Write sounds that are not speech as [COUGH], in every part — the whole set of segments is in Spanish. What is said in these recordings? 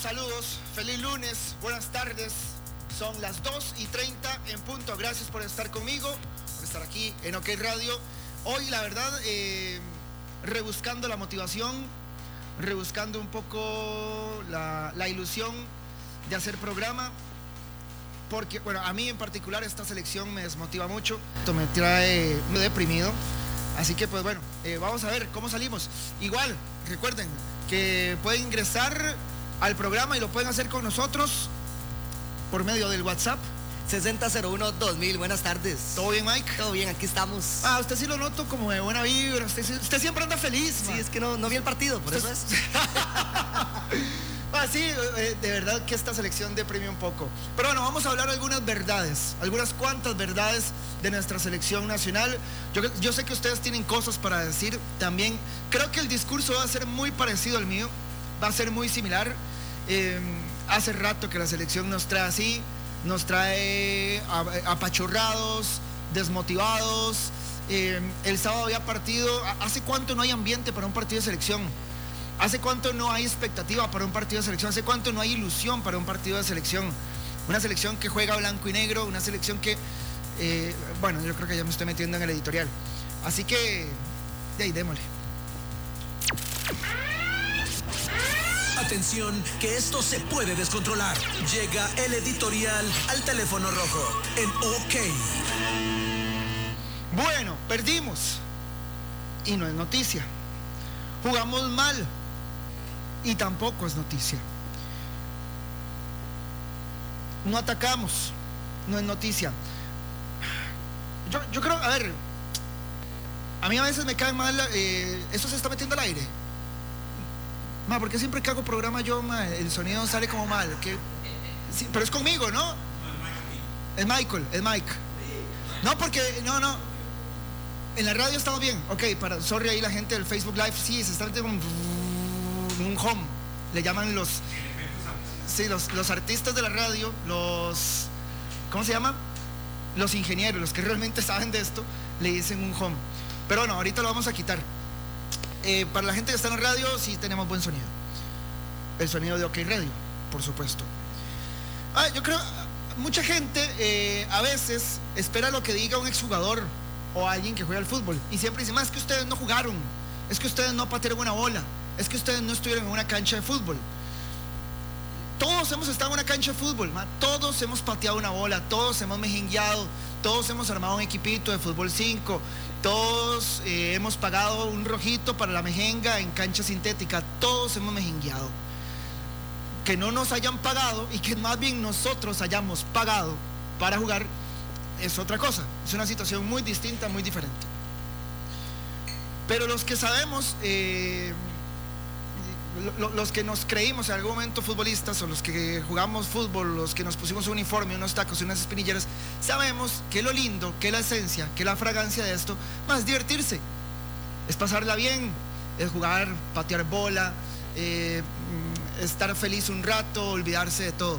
Saludos, feliz lunes, buenas tardes. Son las 2 y 30 en punto. Gracias por estar conmigo, por estar aquí en OK Radio. Hoy, la verdad, eh, rebuscando la motivación, rebuscando un poco la, la ilusión de hacer programa porque, bueno, a mí en particular esta selección me desmotiva mucho, esto me trae muy deprimido. Así que, pues bueno, eh, vamos a ver cómo salimos. Igual, recuerden que pueden ingresar al programa y lo pueden hacer con nosotros por medio del WhatsApp. 6001-2000, buenas tardes. ¿Todo bien, Mike? Todo bien, aquí estamos. Ah, usted sí lo noto como de buena vibra. Usted, usted siempre anda feliz. Sí, es que no, no vi el partido, por Usted- eso es. [LAUGHS] Ah, sí, eh, de verdad que esta selección deprime un poco. Pero bueno, vamos a hablar algunas verdades, algunas cuantas verdades de nuestra selección nacional. Yo, yo sé que ustedes tienen cosas para decir también. Creo que el discurso va a ser muy parecido al mío, va a ser muy similar. Eh, hace rato que la selección nos trae así, nos trae apachurrados, desmotivados. Eh, el sábado había partido. ¿Hace cuánto no hay ambiente para un partido de selección? ¿Hace cuánto no hay expectativa para un partido de selección? ¿Hace cuánto no hay ilusión para un partido de selección? Una selección que juega blanco y negro, una selección que, eh, bueno, yo creo que ya me estoy metiendo en el editorial. Así que, de ahí, démosle. Atención, que esto se puede descontrolar. Llega el editorial al teléfono rojo en OK. Bueno, perdimos. Y no es noticia. Jugamos mal. Y tampoco es noticia. No atacamos. No es noticia. Yo, yo creo, a ver, a mí a veces me cae mal, eh, esto se está metiendo al aire. Ma, ¿por qué siempre que hago programa yo, el sonido sale como mal? ¿Qué? Pero es conmigo, ¿no? Es Michael, es Mike. No, porque, no, no. En la radio estamos bien. Ok, para, sorry ahí la gente del Facebook Live, sí, se está un, un home. Le llaman los, sí, los, los artistas de la radio, los, ¿cómo se llama? Los ingenieros, los que realmente saben de esto, le dicen un home. Pero bueno, ahorita lo vamos a quitar. Eh, para la gente que está en radio, sí tenemos buen sonido. El sonido de OK Radio, por supuesto. Ah, yo creo, mucha gente eh, a veces espera lo que diga un exjugador o alguien que juega al fútbol. Y siempre dice, más que ustedes no jugaron, es que ustedes no patearon una bola, es que ustedes no estuvieron en una cancha de fútbol. Todos hemos estado en una cancha de fútbol, todos hemos pateado una bola, todos hemos mejengueado, todos hemos armado un equipito de fútbol 5, todos eh, hemos pagado un rojito para la mejenga en cancha sintética, todos hemos mejengueado. Que no nos hayan pagado y que más bien nosotros hayamos pagado para jugar es otra cosa, es una situación muy distinta, muy diferente. Pero los que sabemos, eh, los que nos creímos en algún momento futbolistas o los que jugamos fútbol, los que nos pusimos un uniforme, unos tacos y unas espinilleras, sabemos que lo lindo, que la esencia, que la fragancia de esto, más divertirse, es pasarla bien, es jugar, patear bola, eh, mm, estar feliz un rato, olvidarse de todo.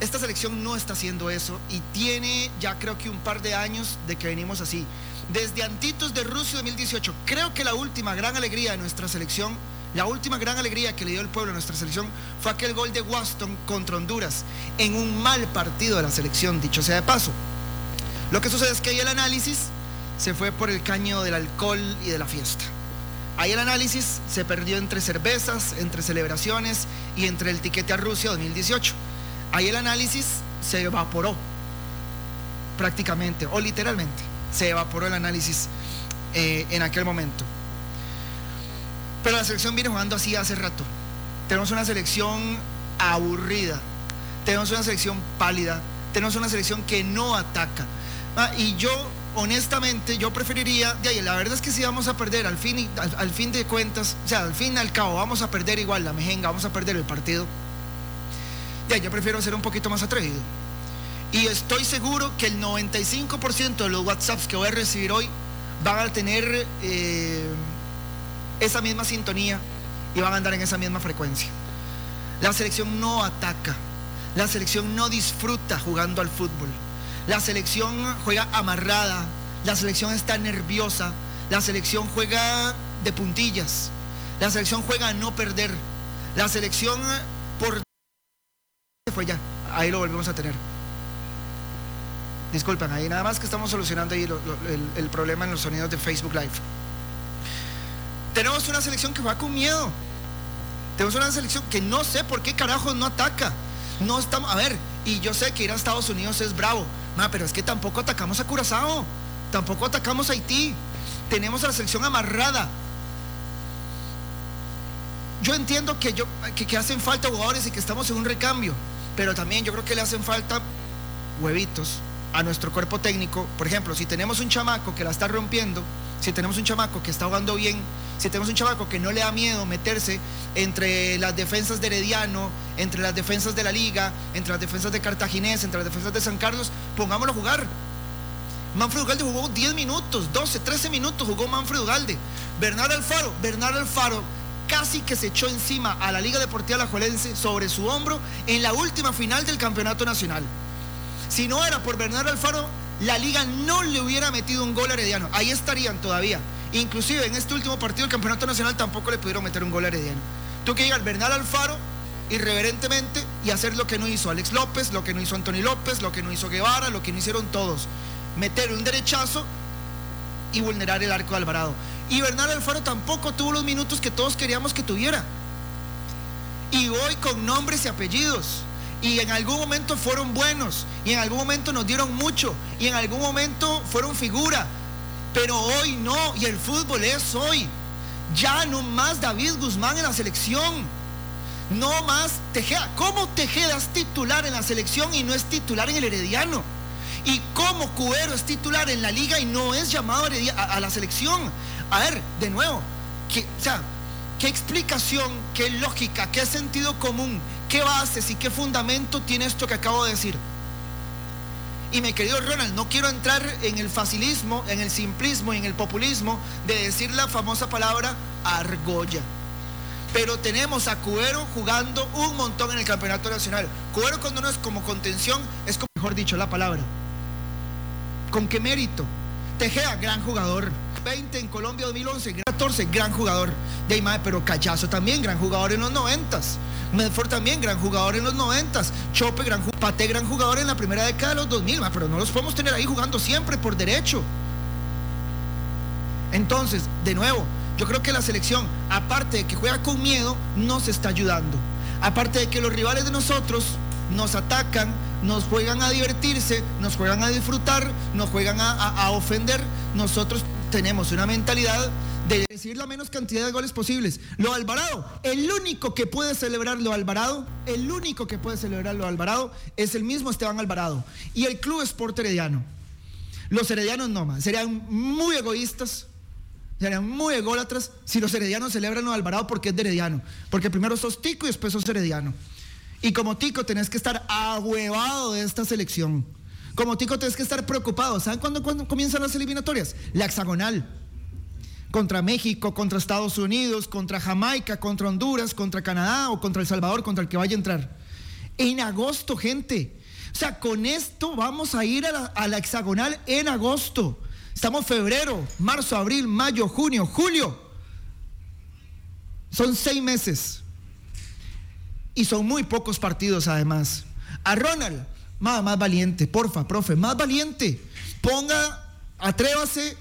Esta selección no está haciendo eso y tiene ya creo que un par de años de que venimos así. Desde Antitos de Rusia 2018, creo que la última gran alegría de nuestra selección, la última gran alegría que le dio el pueblo a nuestra selección fue aquel gol de Waston contra Honduras en un mal partido de la selección, dicho sea de paso. Lo que sucede es que ahí el análisis se fue por el caño del alcohol y de la fiesta. Ahí el análisis se perdió entre cervezas, entre celebraciones y entre el tiquete a Rusia 2018. Ahí el análisis se evaporó prácticamente o literalmente. Se evaporó el análisis eh, en aquel momento. Pero la selección viene jugando así hace rato. Tenemos una selección aburrida. Tenemos una selección pálida. Tenemos una selección que no ataca. Ah, y yo, honestamente, yo preferiría, de la verdad es que si vamos a perder al fin, al, fin de cuentas, o sea, al fin y al cabo, vamos a perder igual la mejenga, vamos a perder el partido. Ahí, yo prefiero ser un poquito más atrevido. Y estoy seguro que el 95% de los WhatsApps que voy a recibir hoy van a tener eh, esa misma sintonía y van a andar en esa misma frecuencia. La selección no ataca, la selección no disfruta jugando al fútbol, la selección juega amarrada, la selección está nerviosa, la selección juega de puntillas, la selección juega a no perder, la selección por... Fue ya, ahí lo volvemos a tener. Disculpen, ahí nada más que estamos solucionando ahí el problema en los sonidos de Facebook Live. Tenemos una selección que va con miedo. Tenemos una selección que no sé por qué carajos no ataca. No estamos, a ver, y yo sé que ir a Estados Unidos es bravo, pero es que tampoco atacamos a Curazao, tampoco atacamos a Haití. Tenemos a la selección amarrada. Yo entiendo que, yo, que, hacen falta jugadores y que estamos en un recambio, pero también yo creo que le hacen falta huevitos a nuestro cuerpo técnico. Por ejemplo, si tenemos un chamaco que la está rompiendo, si tenemos un chamaco que está jugando bien, si tenemos un chamaco que no le da miedo meterse entre las defensas de Herediano, entre las defensas de la Liga, entre las defensas de Cartaginés, entre las defensas de San Carlos, pongámoslo a jugar. Manfred Ugalde jugó 10 minutos, 12, 13 minutos jugó Manfred Ugalde. Bernardo Alfaro, Bernardo Alfaro casi que se echó encima a la Liga Deportiva Alajuelense sobre su hombro en la última final del Campeonato Nacional. Si no era por Bernardo Alfaro, la liga no le hubiera metido un gol a Herediano. Ahí estarían todavía. Inclusive en este último partido del Campeonato Nacional tampoco le pudieron meter un gol a Herediano. Tú que llegar Bernal Alfaro irreverentemente y hacer lo que no hizo Alex López, lo que no hizo Antonio López, lo que no hizo Guevara, lo que no hicieron todos. Meter un derechazo y vulnerar el arco de Alvarado. Y Bernal Alfaro tampoco tuvo los minutos que todos queríamos que tuviera. Y hoy con nombres y apellidos y en algún momento fueron buenos y en algún momento nos dieron mucho y en algún momento fueron figura. Pero hoy no y el fútbol es hoy. Ya no más David Guzmán en la selección. No más Tejeda. ¿Cómo Tejeda es titular en la selección y no es titular en el Herediano? ¿Y cómo Cubero es titular en la liga y no es llamado a, la selección? A ver, de nuevo, o sea, ¿qué explicación, qué lógica, qué sentido común ¿Qué bases y qué fundamento tiene esto que acabo de decir? Y mi querido Ronald, no quiero entrar en el facilismo, en el simplismo y en el populismo de decir la famosa palabra argolla. Pero tenemos a Cuero jugando un montón en el campeonato nacional. Cuero cuando no es como contención, es como mejor dicho la palabra. ¿Con qué mérito? Tejea, gran jugador. 20 en Colombia 2011, 14, gran jugador. De pero Cachazo también, gran jugador en los 90. Medford también, gran jugador en los 90. Chope, gran Pate, gran jugador en la primera década de los 2000, pero no los podemos tener ahí jugando siempre por derecho. Entonces, de nuevo, yo creo que la selección, aparte de que juega con miedo, nos está ayudando. Aparte de que los rivales de nosotros nos atacan, nos juegan a divertirse, nos juegan a disfrutar, nos juegan a ofender, nosotros tenemos una mentalidad de recibir la menos cantidad de goles posibles. Lo Alvarado, el único que puede celebrar lo Alvarado, el único que puede celebrar lo Alvarado es el mismo Esteban Alvarado y el Club Sport Herediano. Los heredianos no más, serían muy egoístas, serían muy ególatras si los heredianos celebran lo Alvarado porque es de herediano, porque primero sos tico y después sos herediano. Y como tico tenés que estar ahuevado de esta selección. Como tico tenés que estar preocupado. ¿Saben cuándo, cuándo comienzan las eliminatorias? La hexagonal contra México, contra Estados Unidos, contra Jamaica, contra Honduras, contra Canadá o contra El Salvador, contra el que vaya a entrar. En agosto, gente. O sea, con esto vamos a ir a la, hexagonal en agosto. Estamos febrero, marzo, abril, mayo, junio, julio. Son seis meses. Y son muy pocos partidos además. A Ronald, más, más valiente, porfa, profe, más valiente. Ponga, atrévase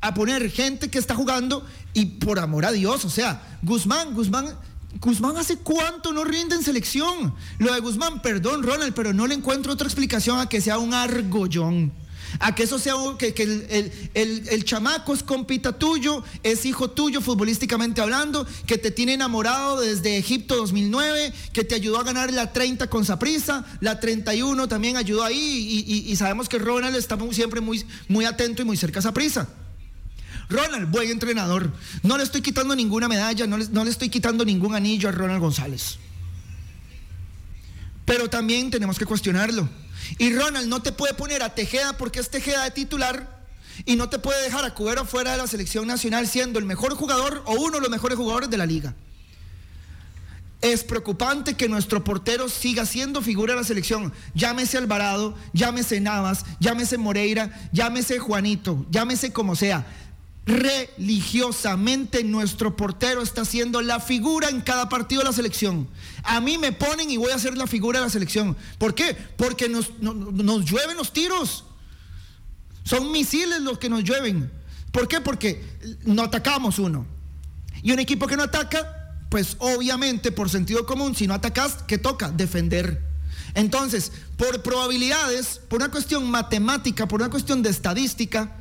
a poner gente que está jugando y por amor a Dios, o sea, Guzmán, Guzmán, Guzmán hace cuánto no rinde en selección. Lo de Guzmán, perdón Ronald, pero no le encuentro otra explicación a que sea un argollón. A que eso sea que, que el, el, chamaco es compita tuyo, es hijo tuyo futbolísticamente hablando, que te tiene enamorado desde Egipto 2009, que te ayudó a ganar la 30 con Saprisa, la 31 también ayudó ahí y, sabemos que Ronald está siempre muy, muy atento y muy cerca a Saprisa. Ronald, buen entrenador. No le estoy quitando ninguna medalla, no le, estoy quitando ningún anillo a Ronald González. Pero también tenemos que cuestionarlo. Y Ronald no te puede poner a Tejeda porque es Tejeda de titular y no te puede dejar a Cubero fuera de la selección nacional siendo el mejor jugador o uno de los mejores jugadores de la liga. Es preocupante que nuestro portero siga siendo figura de la selección. Llámese Alvarado, llámese Navas, llámese Moreira, llámese Juanito, llámese como sea religiosamente nuestro portero está siendo la figura en cada partido de la selección. A mí me ponen y voy a ser la figura de la selección. ¿Por qué? Porque nos, nos llueven los tiros. Son misiles los que nos llueven. ¿Por qué? Porque no atacamos uno. Y un equipo que no ataca, pues obviamente por sentido común, si no atacas, ¿qué toca? Defender. Entonces, por probabilidades, por una cuestión matemática, por una cuestión de estadística,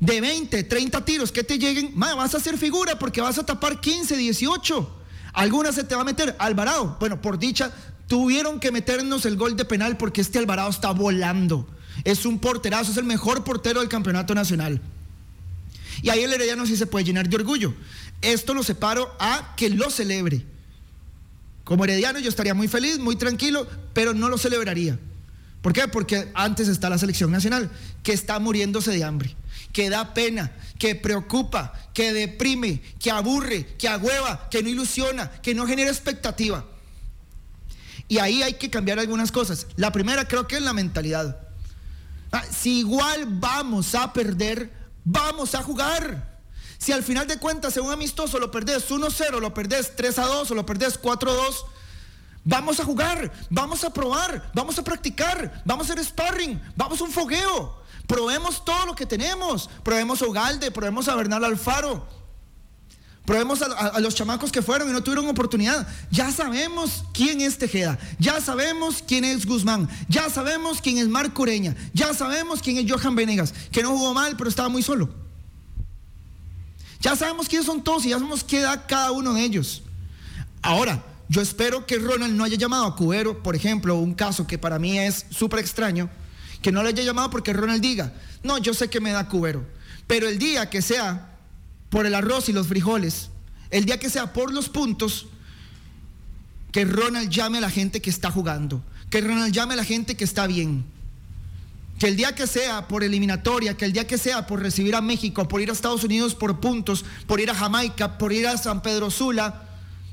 de 20, 30 tiros que te lleguen, vas a hacer figura porque vas a tapar 15, 18. Alguna se te va a meter. Alvarado, bueno, por dicha, tuvieron que meternos el gol de penal porque este Alvarado está volando. Es un porterazo, es el mejor portero del campeonato nacional. Y ahí el Herediano sí se puede llenar de orgullo. Esto lo separo a que lo celebre. Como Herediano yo estaría muy feliz, muy tranquilo, pero no lo celebraría. ¿Por qué? Porque antes está la selección nacional, que está muriéndose de hambre, que da pena, que preocupa, que deprime, que aburre, que agüeva, que no ilusiona, que no genera expectativa. Y ahí hay que cambiar algunas cosas. La primera creo que es la mentalidad. Ah, si igual vamos a perder, vamos a jugar. Si al final de cuentas en un amistoso lo perdés 1-0, lo perdés 3-2 o lo perdés 4-2, vamos a jugar, vamos a probar, vamos a practicar, vamos a hacer sparring, vamos a un fogueo. Probemos todo lo que tenemos. Probemos a Ugalde, probemos a Bernal Alfaro, Probemos a, los chamacos que fueron y no tuvieron oportunidad. Ya sabemos quién es Tejeda. Ya sabemos quién es Guzmán. Ya sabemos quién es Marco Ureña. Ya sabemos quién es Johan Venegas, que no jugó mal, pero estaba muy solo. Ya sabemos quiénes son todos y ya sabemos qué da cada uno de ellos. Ahora, yo espero que Ronald no haya llamado a Cubero, por ejemplo, un caso que para mí es súper extraño, que no le haya llamado porque Ronald diga, no, yo sé que me da Cubero, pero el día que sea por el arroz y los frijoles, el día que sea por los puntos, que Ronald llame a la gente que está jugando, que Ronald llame a la gente que está bien. Que el día que sea por eliminatoria, que el día que sea por recibir a México, por ir a Estados Unidos por puntos, por ir a Jamaica, por ir a San Pedro Sula,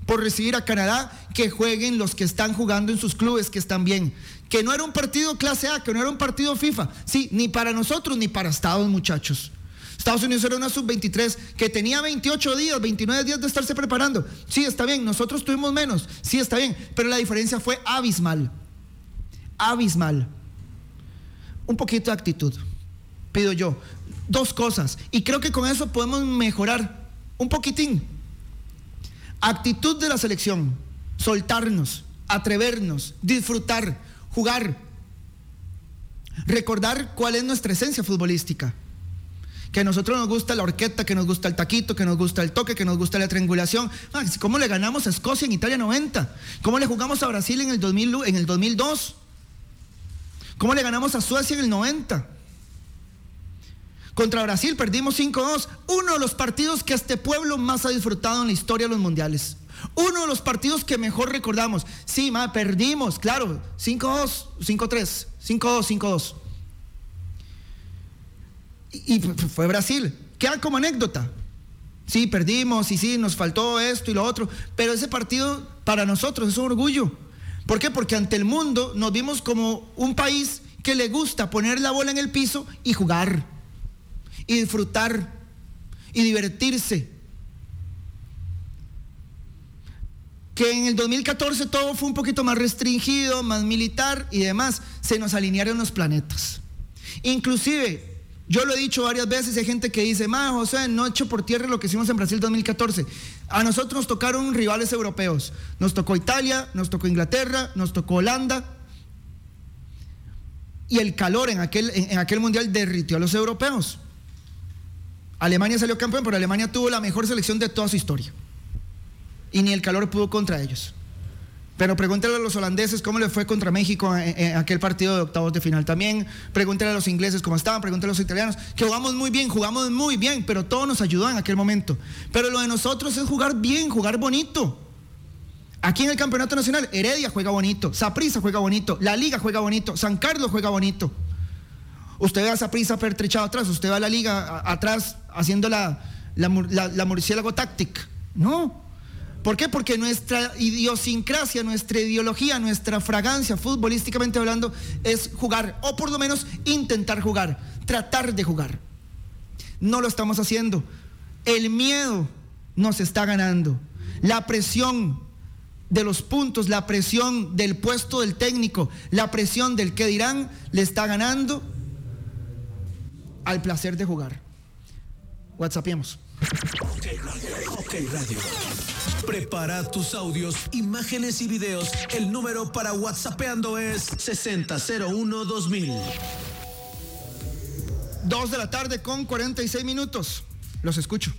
por recibir a Canadá, que jueguen los que están jugando en sus clubes, que están bien. Que no era un partido clase A, que no era un partido FIFA. Sí, ni para nosotros ni para Estados, muchachos. Estados Unidos era una sub-23 que tenía 28 días, 29 días de estarse preparando. Sí, está bien, nosotros tuvimos menos, sí, está bien, pero la diferencia fue abismal. Abismal. Un poquito de actitud, pido yo. Dos cosas, y creo que con eso podemos mejorar un poquitín. Actitud de la selección, soltarnos, atrevernos, disfrutar, jugar, recordar cuál es nuestra esencia futbolística que a nosotros nos gusta la orquesta, que nos gusta el taquito, que nos gusta el toque, que nos gusta la triangulación. Ah, ¿Cómo le ganamos a Escocia en Italia 90? ¿Cómo le jugamos a Brasil en el, 2000, en el 2002? ¿Cómo le ganamos a Suecia en el 90? Contra Brasil perdimos 5-2. Uno de los partidos que este pueblo más ha disfrutado en la historia de los mundiales. Uno de los partidos que mejor recordamos. Sí, ma, perdimos, claro. 5-2, 5-3, 5-2, 5-2 y fue Brasil. Queda como anécdota. Sí, perdimos y sí, nos faltó esto y lo otro, pero ese partido para nosotros es un orgullo. ¿Por qué? Porque ante el mundo nos vimos como un país que le gusta poner la bola en el piso y jugar, y disfrutar, y divertirse. Que en el 2014 todo fue un poquito más restringido, más militar y demás, se nos alinearon los planetas. Inclusive yo lo he dicho varias veces, hay gente que dice, ma, José, no echo por tierra lo que hicimos en Brasil 2014. A nosotros nos tocaron rivales europeos. Nos tocó Italia, nos tocó Inglaterra, nos tocó Holanda. Y el calor en aquel, en aquel mundial derritió a los europeos. Alemania salió campeón, pero Alemania tuvo la mejor selección de toda su historia. Y ni el calor pudo contra ellos. Pero pregúntale a los holandeses cómo le fue contra México en, aquel partido de octavos de final también. Pregúntale a los ingleses cómo estaban, pregúntale a los italianos, que jugamos muy bien, jugamos muy bien, pero todo nos ayudó en aquel momento. Pero lo de nosotros es jugar bien, jugar bonito. Aquí en el Campeonato Nacional, Heredia juega bonito, Saprissa juega bonito, La Liga juega bonito, San Carlos juega bonito. Usted ve a Saprissa pertrechado atrás, usted va a la Liga atrás haciendo la, la, la murciélago táctica. No, ¿Por qué? Porque nuestra idiosincrasia, nuestra ideología, nuestra fragancia, futbolísticamente hablando, es jugar, o por lo menos intentar jugar, tratar de jugar. No lo estamos haciendo. El miedo nos está ganando. La presión de los puntos, la presión del puesto del técnico, la presión del que dirán, le está ganando al placer de jugar. WhatsAppiemos. Ok Radio. Prepara tus audios, imágenes y videos. El número para WhatsAppeando es 6001-2000. Dos de la tarde con 46 minutos. Los escucho.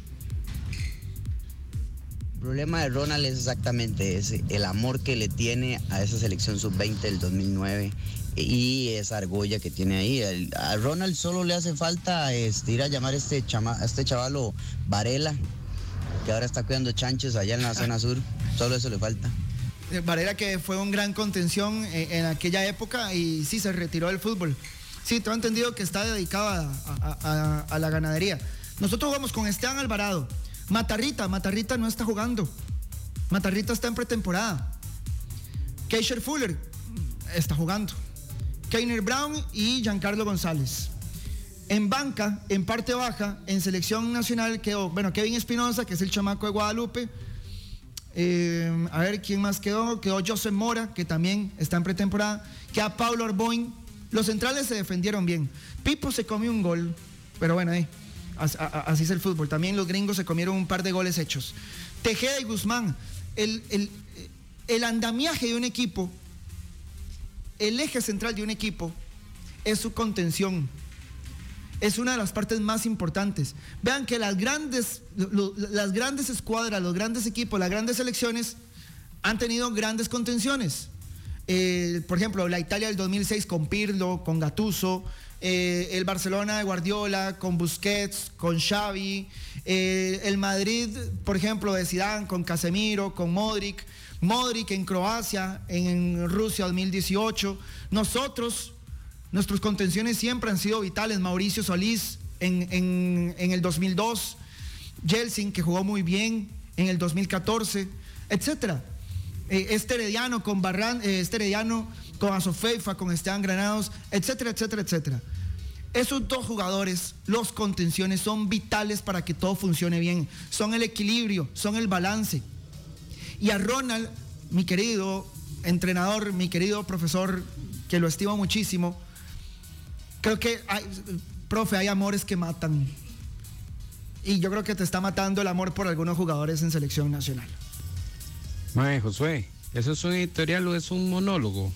El problema de Ronald es exactamente ese, el amor que le tiene a esa selección sub-20 del 2009 y esa argolla que tiene ahí. El- a Ronald solo le hace falta este, ir a llamar a este, chama, a este chavalo Varela, que ahora está cuidando chanchos allá en la zona sur. Solo eso le falta. Eh, Varela que fue un gran contención eh, en aquella época y sí se retiró del fútbol. Sí, tengo entendido que está dedicado a, a- a- a la ganadería. Nosotros jugamos con Esteban Alvarado. Matarrita, Matarrita no está jugando. Matarrita está en pretemporada. Keisher Fuller mm, está jugando. Keiner Brown y Giancarlo González. En banca, en parte baja, en selección nacional quedó, bueno, Kevin Espinosa, que es el chamaco de Guadalupe. Eh, a ver quién más quedó. Quedó Joseph Mora, que también está en pretemporada. Queda Pablo Arboin. Los centrales se defendieron bien. Pipo se comió un gol, pero bueno, eh, así es el fútbol. También los gringos se comieron un par de goles hechos. Tejeda y Guzmán. El- el andamiaje de un equipo, el eje central de un equipo, es su contención es una de las partes más importantes. Vean que las grandes, las grandes escuadras, los grandes equipos, las grandes selecciones han tenido grandes contenciones. Eh, por ejemplo, la Italia del 2006 con Pirlo, con Gattuso, eh, el Barcelona de Guardiola con Busquets, con Xavi, eh, el Madrid, por ejemplo, de Zidane con Casemiro, con Modric, Modric en Croacia, en Rusia 2018. Nosotros Nuestras contenciones siempre han sido vitales. Mauricio Solís en, en- el 2002, Jelsin que jugó muy bien en el 2014, etcétera. Eh, este Herediano con Barran, eh, este con Asofeifa, con Esteban Granados, etcétera, etcétera, etcétera. Esos dos jugadores, los contenciones, son vitales para que todo funcione bien. Son el equilibrio, son el balance. Y a Ronald, mi querido entrenador, mi querido profesor, que lo estimo muchísimo, creo que, hay, profe, hay amores que matan. Y yo creo que te está matando el amor por algunos jugadores en selección nacional. Mae, Josué, ¿eso es un editorial o es un monólogo?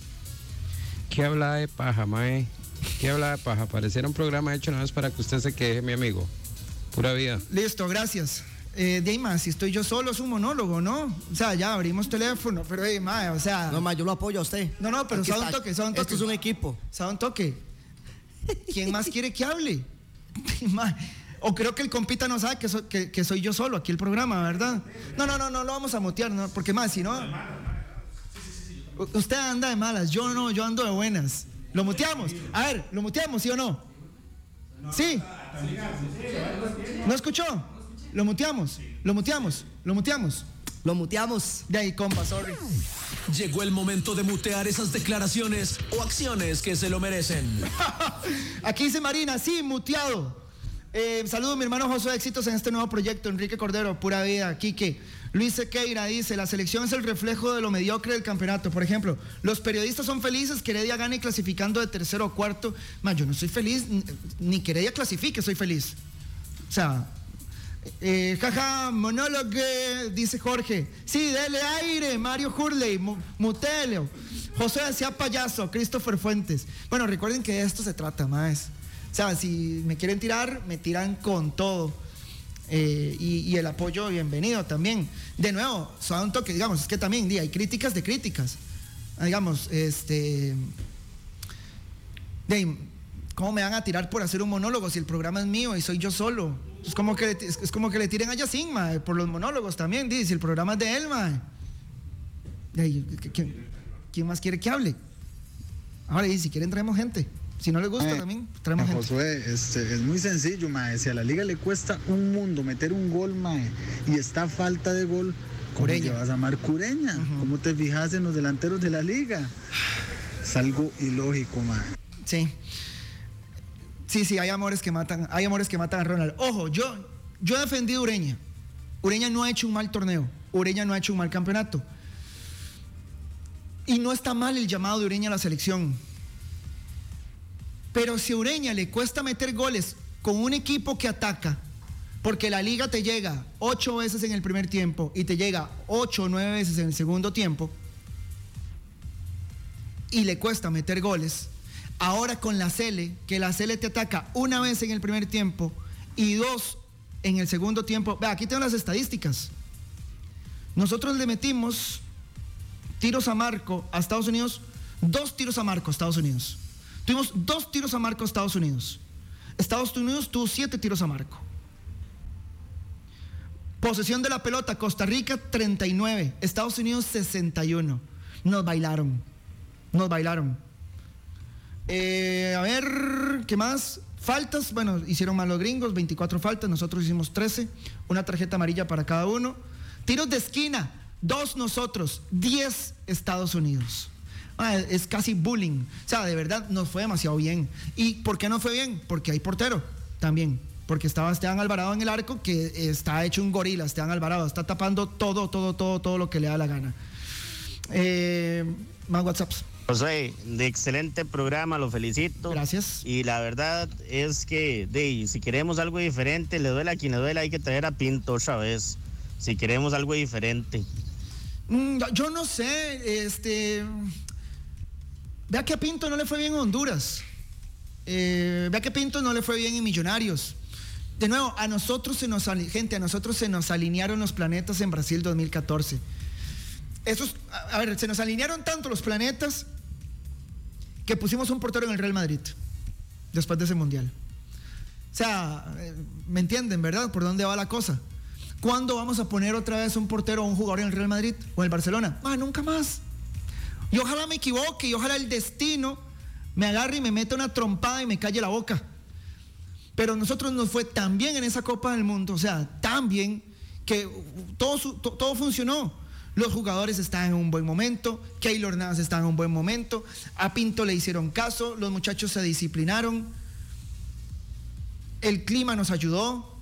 ¿Qué habla de paja, mae? ¿Qué habla de paja? Pareciera un programa hecho nada más para que usted se queje, mi amigo. Pura vida. Listo, gracias. Eh, de ahí más, si estoy yo solo es un monólogo, ¿no? O sea, ya abrimos teléfono, pero ahí más, o sea. No, ma, yo lo apoyo a usted. No, no, pero sabe un toque, sabe un Esto toque. es un equipo. ¿Sabe un toque? ¿Quién más quiere que hable? [LAUGHS] Ma, O creo que el compita no sabe que, so- que- que soy yo solo aquí el programa, ¿verdad? No, no, no, no lo vamos a mutear, ¿no? Porque más, si no. Usted anda de malas, yo no, yo ando de buenas. ¿Lo muteamos? A ver, ¿lo muteamos, sí o no? ¿Sí? ¿No escuchó? ¿Lo muteamos? ¿Lo muteamos? ¿Lo muteamos? Lo muteamos. De ahí, compa, sorry. Llegó el momento de mutear esas declaraciones o acciones que se lo merecen. [LAUGHS] Aquí dice Marina, sí, muteado. Eh, saludo a mi hermano José, éxitos en este nuevo proyecto. Enrique Cordero, pura vida. Quique. Luis Sequeira dice, la selección es el reflejo de lo mediocre del campeonato. Por ejemplo, los periodistas son felices que Heredia gane clasificando de tercero o cuarto. Ma, yo no soy feliz, ni que Heredia clasifique, soy feliz. O sea, eh, jaja, monólogo, dice Jorge. Sí, dele aire, Mario Hurley, mu- mutelo. José decía payaso, Christopher Fuentes. Bueno, recuerden que de esto se trata, más. O sea, si me quieren tirar, me tiran con todo. Eh, y, el apoyo, bienvenido también. De nuevo, suave un toque, digamos, es que también hay críticas de críticas. Ah, Digamos, este. De ¿Cómo me van a tirar por hacer un monólogo si el programa es mío y soy yo solo? Es como que le, es, como que le tiren a Yacine, mae, por los monólogos también, di, si el programa es de él, mae. De ahí, ¿qui- ¿quién, quién más quiere que hable? Ahora, y si quieren traemos gente. Si no les gusta Eh, también, traemos gente. Josué, este, es muy sencillo, mae. Si a la liga le cuesta un mundo meter un gol, mae, y está falta de gol, ¿cómo Cureña. llevas a Mar Cureña? ¿Cómo te fijas en los delanteros de la liga? Es algo ilógico, mae. Sí. Sí, sí, hay amores que matan, hay amores que matan a Ronald. Ojo, yo, yo he defendido a Ureña. Ureña no ha hecho un mal torneo. Ureña no ha hecho un mal campeonato. Y no está mal el llamado de Ureña a la selección. Pero si a Ureña le cuesta meter goles con un equipo que ataca, porque la liga te llega ocho veces en el primer tiempo y te llega ocho o nueve veces en el segundo tiempo, y le cuesta meter goles, ahora con la Cele, que la Cele te ataca una vez en el primer tiempo y dos en el segundo tiempo. Ve, aquí tengo las estadísticas. Nosotros le metimos tiros a marco a Estados Unidos, dos tiros a marco a Estados Unidos. Tuvimos dos tiros a marco a Estados Unidos. Estados Unidos tuvo siete tiros a marco. Posesión de la pelota, Costa Rica 39, Estados Unidos 61. Nos bailaron, nos bailaron. Eh, a ver, ¿qué más? Faltas, bueno, hicieron mal los gringos, 24 faltas, nosotros hicimos 13, una tarjeta amarilla para cada uno. Tiros de esquina, dos nosotros, 10 Estados Unidos. Ah, es casi bullying. O sea, de verdad nos fue demasiado bien. ¿Y por qué no fue bien? Porque hay portero también. Porque estaba Esteban Alvarado en el arco, que está hecho un gorila, Esteban Alvarado. Está tapando todo, todo, todo, todo lo que le da la gana. Eh, más WhatsApps. José, de excelente programa, lo felicito. Gracias. Y la verdad es que, de, si queremos algo diferente, le duele a quien le duele, hay que traer a Pinto otra vez. Si queremos algo diferente. Mm, yo no sé, este. Vea que a Pinto no le fue bien en Honduras. Eh, vea que a Pinto no le fue bien en Millonarios. De nuevo, a nosotros se nos, gente, a nosotros se nos alinearon los planetas en Brasil 2014. Esos, a ver, se nos alinearon tanto los planetas que pusimos un portero en el Real Madrid después de ese mundial. O sea, eh, ¿me entienden, verdad? ¿Por dónde va la cosa? ¿Cuándo vamos a poner otra vez un portero o un jugador en el Real Madrid o en el Barcelona? Ah, nunca más. Y ojalá me equivoque y ojalá el destino me agarre y me meta una trompada y me calle la boca. Pero nosotros nos fue tan bien en esa Copa del Mundo, o sea, tan bien que todo, todo funcionó. Los jugadores estaban en un buen momento, Keylor Navas estaba en un buen momento, a Pinto le hicieron caso, los muchachos se disciplinaron, el clima nos ayudó,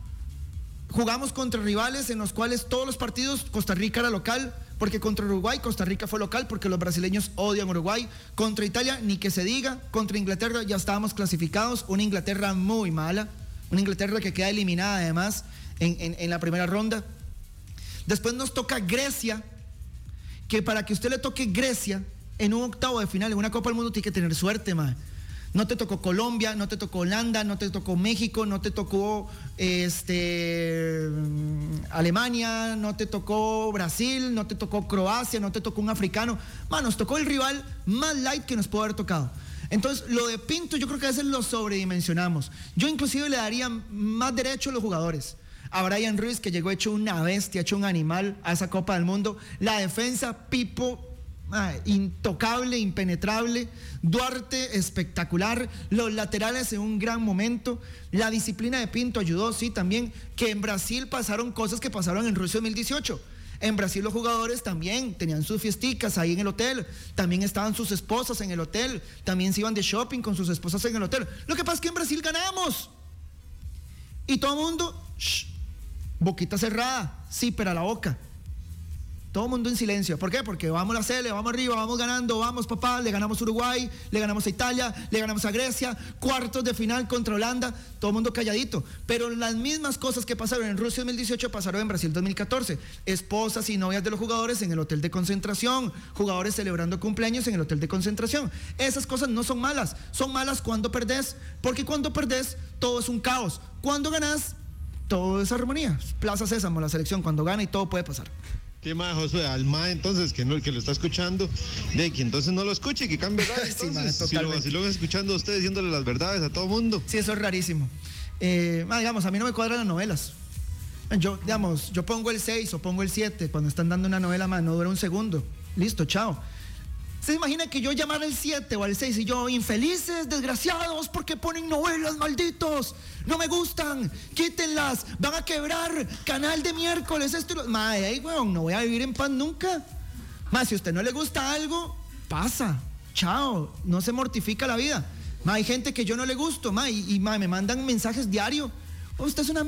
jugamos contra rivales en los cuales todos los partidos Costa Rica era local, porque contra Uruguay Costa Rica fue local, porque los brasileños odian Uruguay, contra Italia ni que se diga, contra Inglaterra ya estábamos clasificados, una Inglaterra muy mala, una Inglaterra que queda eliminada además en, en la primera ronda. Después nos toca Grecia, que para que usted le toque Grecia en un octavo de final, en una Copa del Mundo, tiene que tener suerte, más. No te tocó Colombia, no te tocó Holanda, no te tocó México, no te tocó este, Alemania, no te tocó Brasil, no te tocó Croacia, no te tocó un africano. Man, nos tocó el rival más light que nos pudo haber tocado. Entonces, lo de Pinto yo creo que a veces lo sobredimensionamos. Yo inclusive le daría más derecho a los jugadores a Brian Ruiz, que llegó hecho una bestia, hecho un animal a esa Copa del Mundo. La defensa, Pipo, intocable, impenetrable. Duarte, espectacular. Los laterales en un gran momento. La disciplina de Pinto ayudó, sí, también. Que en Brasil pasaron cosas que pasaron en Rusia 2018. En Brasil los jugadores también tenían sus fiesticas ahí en el hotel, también estaban sus esposas en el hotel, también se iban de shopping con sus esposas en el hotel. Lo que pasa es que en Brasil ganamos. Y todo el mundo, boquita cerrada, sí, pero a la boca. Todo el mundo en silencio. ¿Por qué? Porque vamos a la Cele, vamos arriba, vamos ganando, vamos papá, le ganamos a Uruguay, le ganamos a Italia, le ganamos a Grecia, cuartos de final contra Holanda, todo el mundo calladito. Pero las mismas cosas que pasaron en Rusia 2018 pasaron en Brasil 2014. Esposas y novias de los jugadores en el hotel de concentración, jugadores celebrando cumpleaños en el hotel de concentración. Esas cosas no son malas, son malas cuando perdés, porque cuando perdés todo es un caos. Cuando ganás, todo es armonía. Plaza Sésamo, la selección, cuando gana y todo puede pasar. ¿Qué más, Josué? Al MA entonces, que no el que lo está escuchando, de que entonces no lo escuche, que cambie de [LAUGHS] entonces, sí, si, lo, si lo escuchando a usted diciéndole las verdades a todo mundo. Sí, eso es rarísimo. Eh, digamos, a mí no me cuadran las novelas. Yo, digamos, yo pongo el 6 o pongo el 7 cuando están dando una novela más, no dura un segundo. Listo, chao. ¿Se imagina que yo llamara al 7 o al 6 y yo, infelices, desgraciados, porque ponen novelas, malditos? No me gustan, quítenlas, van a quebrar, canal de miércoles, esto y lo... Ahí, weón, no voy a vivir en paz nunca. Más, si a usted no le gusta algo, pasa, chao, no se mortifica la vida. Ma, hay gente que yo no le gusto, ma, y, me mandan mensajes diario. Oh, usted es una,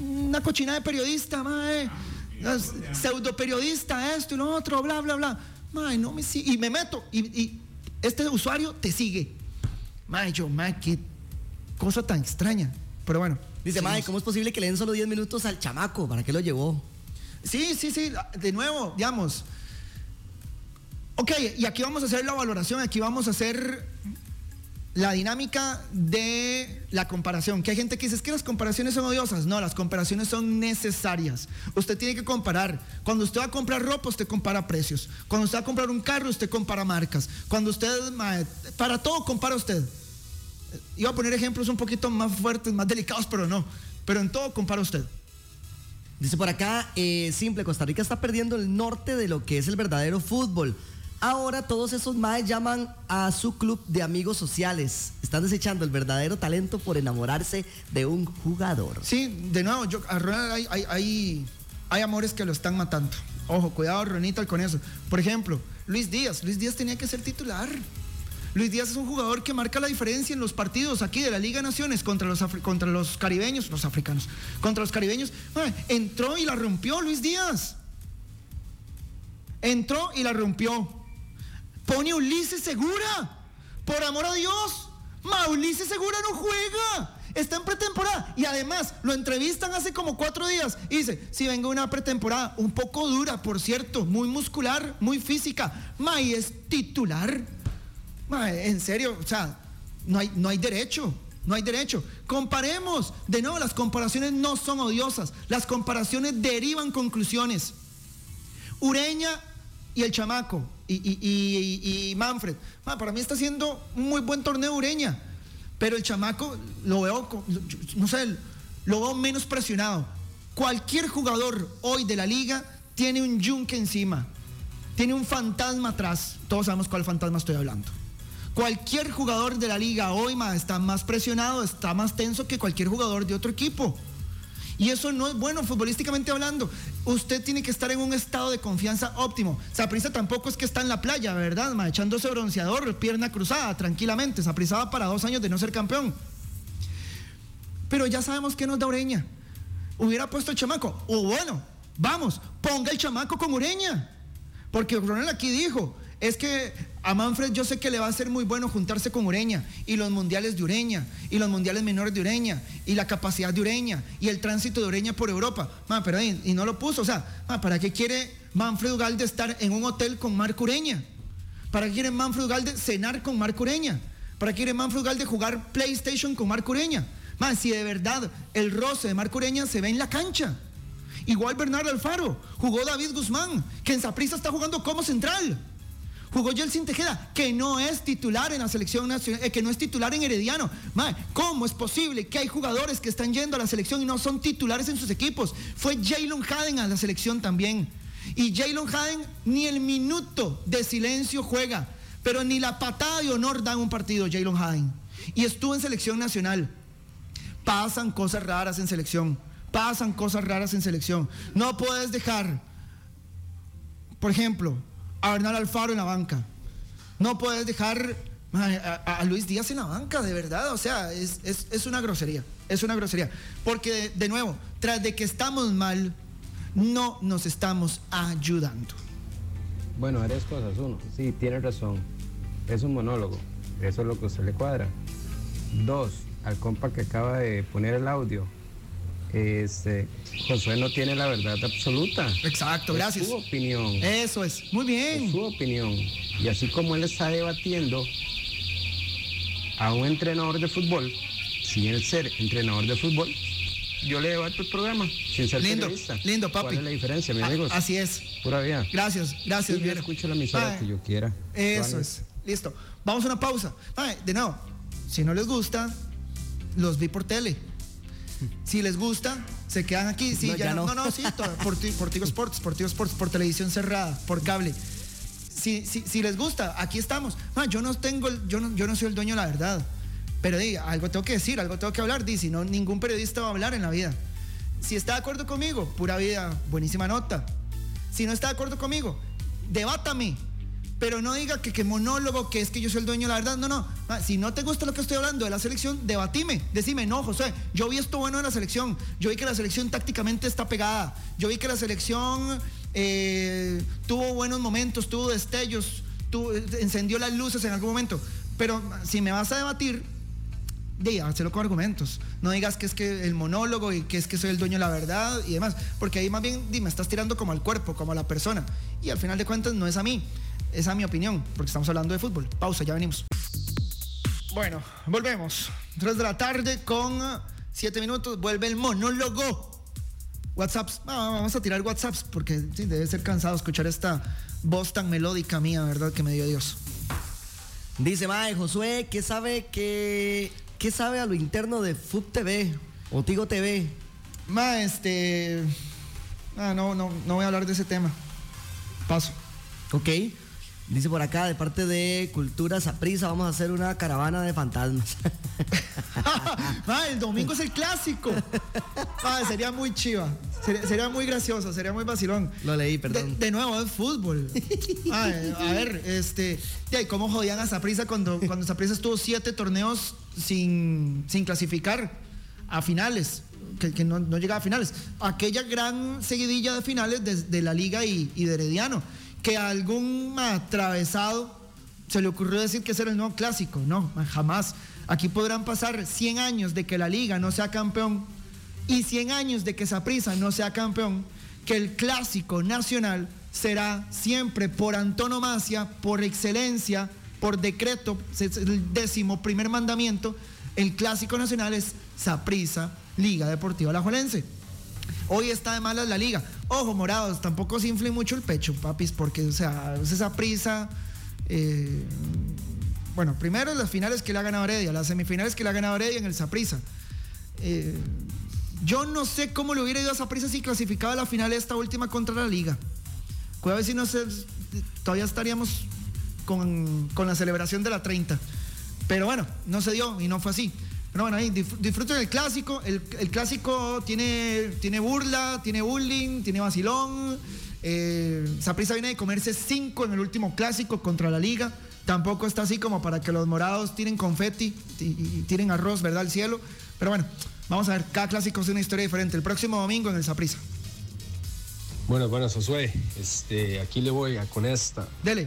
una cochina de periodista, ma, eh. pseudo periodista, esto y lo otro, bla, bla, bla. Ma, no me sigue. Y me meto, y, y este usuario te sigue. Ma, yo, ma, qué cosa tan extraña. Pero bueno. Dice, Mae, ¿cómo es posible que le den solo 10 minutos al chamaco? ¿Para qué lo llevó? Sí, sí, sí. De nuevo, digamos. Ok, y aquí vamos a hacer la valoración, aquí vamos a hacer la dinámica de la comparación. Que hay gente que dice, es que las comparaciones son odiosas. No, las comparaciones son necesarias. Usted tiene que comparar. Cuando usted va a comprar ropa, usted compara precios. Cuando usted va a comprar un carro, usted compara marcas. Cuando usted, para todo, compara usted. Iba a poner ejemplos un poquito más fuertes, más delicados, pero no. Pero en todo compara usted. Dice por acá, eh, simple, Costa Rica está perdiendo el norte de lo que es el verdadero fútbol. Ahora todos esos maes llaman a su club de amigos sociales. Están desechando el verdadero talento por enamorarse de un jugador. Sí, de nuevo, yo, Ronald hay, hay, hay, amores que lo están matando. Ojo, cuidado, Ronita, con eso. Por ejemplo, Luis Díaz. Luis Díaz tenía que ser titular. Luis Díaz es un jugador que marca la diferencia en los partidos aquí de la Liga de Naciones contra los, contra los caribeños, los africanos, contra los caribeños. entró y la rompió Luis Díaz. Entró y la rompió. Pone Ulises Segura. Por amor a Dios. Ma, Ulises Segura no juega. Está en pretemporada. Y además lo entrevistan hace como cuatro días. Y dice, si vengo una pretemporada un poco dura, por cierto, muy muscular, muy física. Ma, es titular en serio, o sea, no hay, no hay derecho. No hay derecho. Comparemos. De nuevo, las comparaciones no son odiosas. Las comparaciones derivan conclusiones. Ureña y el chamaco y, Manfred. para mí está haciendo un muy buen torneo Ureña. Pero el chamaco lo veo, no sé, lo veo menos presionado. Cualquier jugador hoy de la liga tiene un yunque encima. Tiene un fantasma atrás. Todos sabemos cuál fantasma estoy hablando. Cualquier jugador de la liga hoy está más presionado, está más tenso que cualquier jugador de otro equipo. Y eso no es bueno futbolísticamente hablando. Usted tiene que estar en un estado de confianza óptimo. Saprisa tampoco es que está en la playa, ¿verdad? echándose bronceador, pierna cruzada, tranquilamente. Saprisa va para dos años de no ser campeón. Pero ya sabemos que nos da Ureña. Hubiera puesto el chamaco. O bueno, vamos, ponga el chamaco con Ureña. Porque Ronald aquí dijo, es que a Manfred yo sé que le va a ser muy bueno juntarse con Ureña y los mundiales de Ureña y los mundiales menores de Ureña y la capacidad de Ureña y el tránsito de Ureña por Europa. pero ahí, y no lo puso, o sea, ¿para qué quiere Manfred Ugalde estar en un hotel con Marco Ureña? ¿Para qué quiere Manfred Ugalde cenar con Marco Ureña? ¿Para qué quiere Manfred Ugalde jugar PlayStation con Marco Ureña? si de verdad el roce de Marco Ureña se ve en la cancha. Igual Bernardo Alfaro, jugó David Guzmán, que en Saprissa está jugando como central. Jugó Jelsin Tejeda, que no es titular en la selección nacional, eh, que no es titular en Herediano. ¿Cómo es posible que hay jugadores que están yendo a la selección y no son titulares en sus equipos? Fue Jalen Haden a la selección también. Y Jalen Haden ni el minuto de silencio juega, pero ni la patada de honor da en un partido Jalen Haden. Y estuvo en selección nacional. Pasan cosas raras en selección. Pasan cosas raras en selección. No puedes dejar, por ejemplo, a Bernal Alfaro en la banca. No puedes dejar a, Luis Díaz en la banca, de verdad. O sea, es, una grosería. Es una grosería. Porque, de nuevo, tras de que estamos mal, no nos estamos ayudando. Bueno, varias cosas. Uno, sí, tiene razón. Es un monólogo. Eso es lo que usted le cuadra. Dos, al compa que acaba de poner el audio, este, Josué no tiene la verdad absoluta. Exacto, gracias. Es su opinión. Eso es, muy bien. Es su opinión. Y así como él está debatiendo a un entrenador de fútbol, sin él ser entrenador de fútbol, yo le debato el programa sin ser lindo, periodista. Lindo, papi. ¿Cuál es la diferencia, mi amigo? Así es. Pura vida. Gracias, gracias. yo escucho la emisora que yo quiera. Eso es. Listo. Vamos a una pausa. de nuevo, si no les gusta, los vi por tele si les gusta, se quedan aquí. Sí, ya, no. no, sí, [LAUGHS] por, por Tigo Sports, por Tigo Sports, por televisión cerrada, por cable. Si, si, si les gusta, aquí estamos. yo no tengo, yo no, yo no soy el dueño de la verdad. Pero di, algo tengo que decir, algo tengo que hablar. Di, si no, ningún periodista va a hablar en la vida. Si está de acuerdo conmigo, pura vida, buenísima nota. Si no está de acuerdo conmigo, debátame. Pero no diga que, que monólogo, que es que yo soy el dueño la verdad. No, no. Ah, Si no te gusta lo que estoy hablando de la selección, debatime. Decime, no, José, yo vi esto bueno de la selección. Yo vi que la selección tácticamente está pegada. Yo vi que la selección eh, tuvo buenos momentos, tuvo destellos, encendió las luces en algún momento. Pero si me vas a debatir, diga, hazlo con argumentos. No digas que es que el monólogo y que es que soy el dueño de la verdad y demás. Porque ahí más bien me estás tirando como al cuerpo, como a la persona. Y al final de cuentas no es a mí, es a mi opinión, porque estamos hablando de fútbol. Pausa, ya venimos. Bueno, volvemos. 3 de la tarde con 7 minutos. Vuelve el monólogo. WhatsApps. Ah, vamos a tirar WhatsApps porque sí, debe ser cansado escuchar esta voz tan melódica mía, ¿verdad? Que me dio Dios. Dice Mae, Josué, ¿qué sabe que qué sabe a lo interno de FUT TV o Tigo TV? Ma, este. Ah, no, no, no voy a hablar de ese tema. Paso. Ok. Dice por acá, de parte de Cultura Saprisa, vamos a hacer una caravana de fantasmas. [LAUGHS] Ma, el domingo es el clásico. Sería muy chiva. Sería, sería muy gracioso, sería muy vacilón. Lo leí, perdón. de nuevo, es fútbol. A ver, este. ahí, ¿Cómo jodían a Saprisa cuando, cuando Saprisa estuvo siete torneos sin, sin clasificar a finales? Que, que no, no llegaba a finales. Aquella gran seguidilla de finales de, de la Liga y, y de Herediano. Que a algún atravesado se le ocurrió decir que ese era el nuevo clásico. No, jamás. Aquí podrán pasar 100 años de que la Liga no sea campeón y 100 años de que Saprissa no sea campeón, que el clásico nacional será siempre por antonomasia, por excelencia, por decreto, el décimo primer mandamiento, el clásico nacional es Saprissa, Liga Deportiva Alajuelense. Hoy está de malas la liga. Ojo, morados, tampoco se infle mucho el pecho, papis, porque, o sea, es esa prisa. eh, bueno, primero las finales que le ha ganado Heredia, las semifinales que le ha ganado Heredia en el Saprissa. Eh, yo no sé cómo le hubiera ido a Saprissa si clasificaba a la final esta última contra la liga. Cuidado si no sé, todavía estaríamos con, con la celebración de la 30. Pero bueno, no se dio y no fue así. Pero bueno, ahí disfruten el clásico. El, el clásico tiene, tiene burla, tiene bullying, tiene vacilón. Eh, Saprissa viene de comerse cinco en el último clásico contra la liga. Tampoco está así como para que los morados tiren confeti y, tiren arroz, ¿verdad? Al cielo. Pero bueno, vamos a ver, cada clásico es una historia diferente. El próximo domingo en el Saprissa. Bueno, bueno, Josué, este, aquí le voy a con esta. Dele.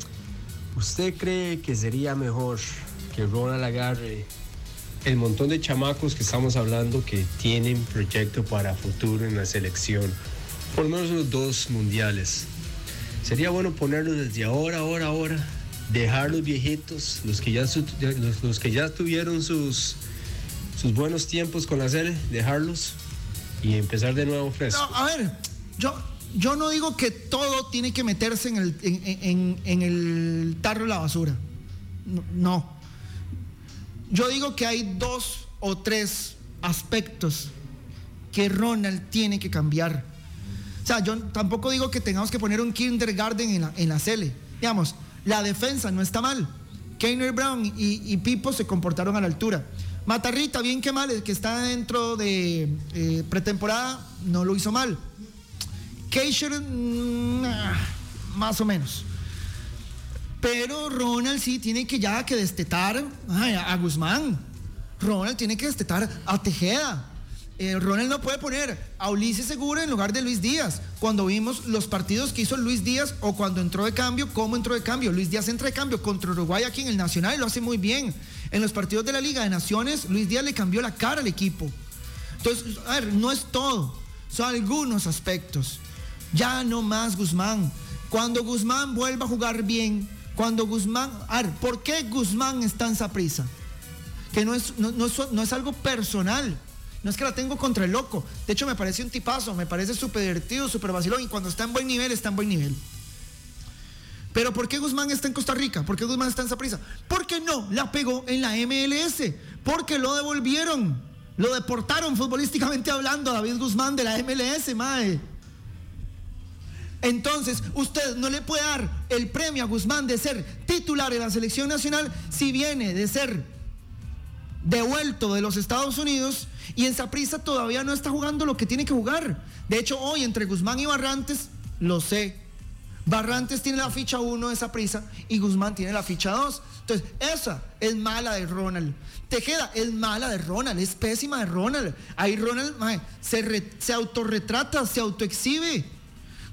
¿Usted cree que sería mejor que Ronald agarre el montón de chamacos que estamos hablando que tienen proyecto para futuro en la selección? Por lo menos los dos mundiales. Sería bueno ponerlos desde ahora, ahora, ahora. Dejar los viejitos, los que ya, los, que ya tuvieron sus, sus buenos tiempos con la serie, dejarlos y empezar de nuevo fresco. No, a ver, yo, yo no digo que todo tiene que meterse en el, en, el tarro de la basura. No. Yo digo que hay dos o tres aspectos que Ronald tiene que cambiar. O sea, yo tampoco digo que tengamos que poner un kindergarten en la, en la. Digamos, la defensa no está mal. Keiner Brown y, Pipo se comportaron a la altura. Matarrita, bien que mal, el que está dentro de eh, pretemporada, no lo hizo mal. Keisher, mm, más o menos. Pero Ronald sí tiene que ya que destetar a Guzmán. Ronald tiene que destetar a Tejeda. Eh, Ronald no puede poner a Ulises Segura en lugar de Luis Díaz. Cuando vimos los partidos que hizo Luis Díaz o cuando entró de cambio, ¿cómo entró de cambio? Luis Díaz entra de cambio contra Uruguay aquí en el Nacional y lo hace muy bien. En los partidos de la Liga de Naciones, Luis Díaz le cambió la cara al equipo. Entonces, a ver, no es todo, son algunos aspectos. Ya no más Guzmán. Cuando Guzmán vuelva a jugar bien, cuando Guzmán, a ver, ¿por qué Guzmán está en esa prisa? Que no es, no, es- algo personal. No es que la tengo contra el loco. De hecho, me parece un tipazo, me parece súper divertido, súper vacilón. Y cuando está en buen nivel, está en buen nivel. Pero ¿por qué Guzmán está en Costa Rica? ¿Por qué Guzmán está en Saprissa? Porque no la pegó en la MLS. Porque lo devolvieron. Lo deportaron futbolísticamente hablando a David Guzmán de la MLS, mae. Entonces, usted no le puede dar el premio a Guzmán de ser titular en la selección nacional si viene de ser devuelto de los Estados Unidos y en Saprissa todavía no está jugando lo que tiene que jugar. De hecho, hoy entre Guzmán y Barrantes, lo sé, Barrantes tiene la ficha 1 de esa prisa y Guzmán tiene la ficha 2. Entonces, esa es mala de Ronald. Tejeda es mala de Ronald, es pésima de Ronald. Ahí Ronald se, se autorretrata, se autoexhibe.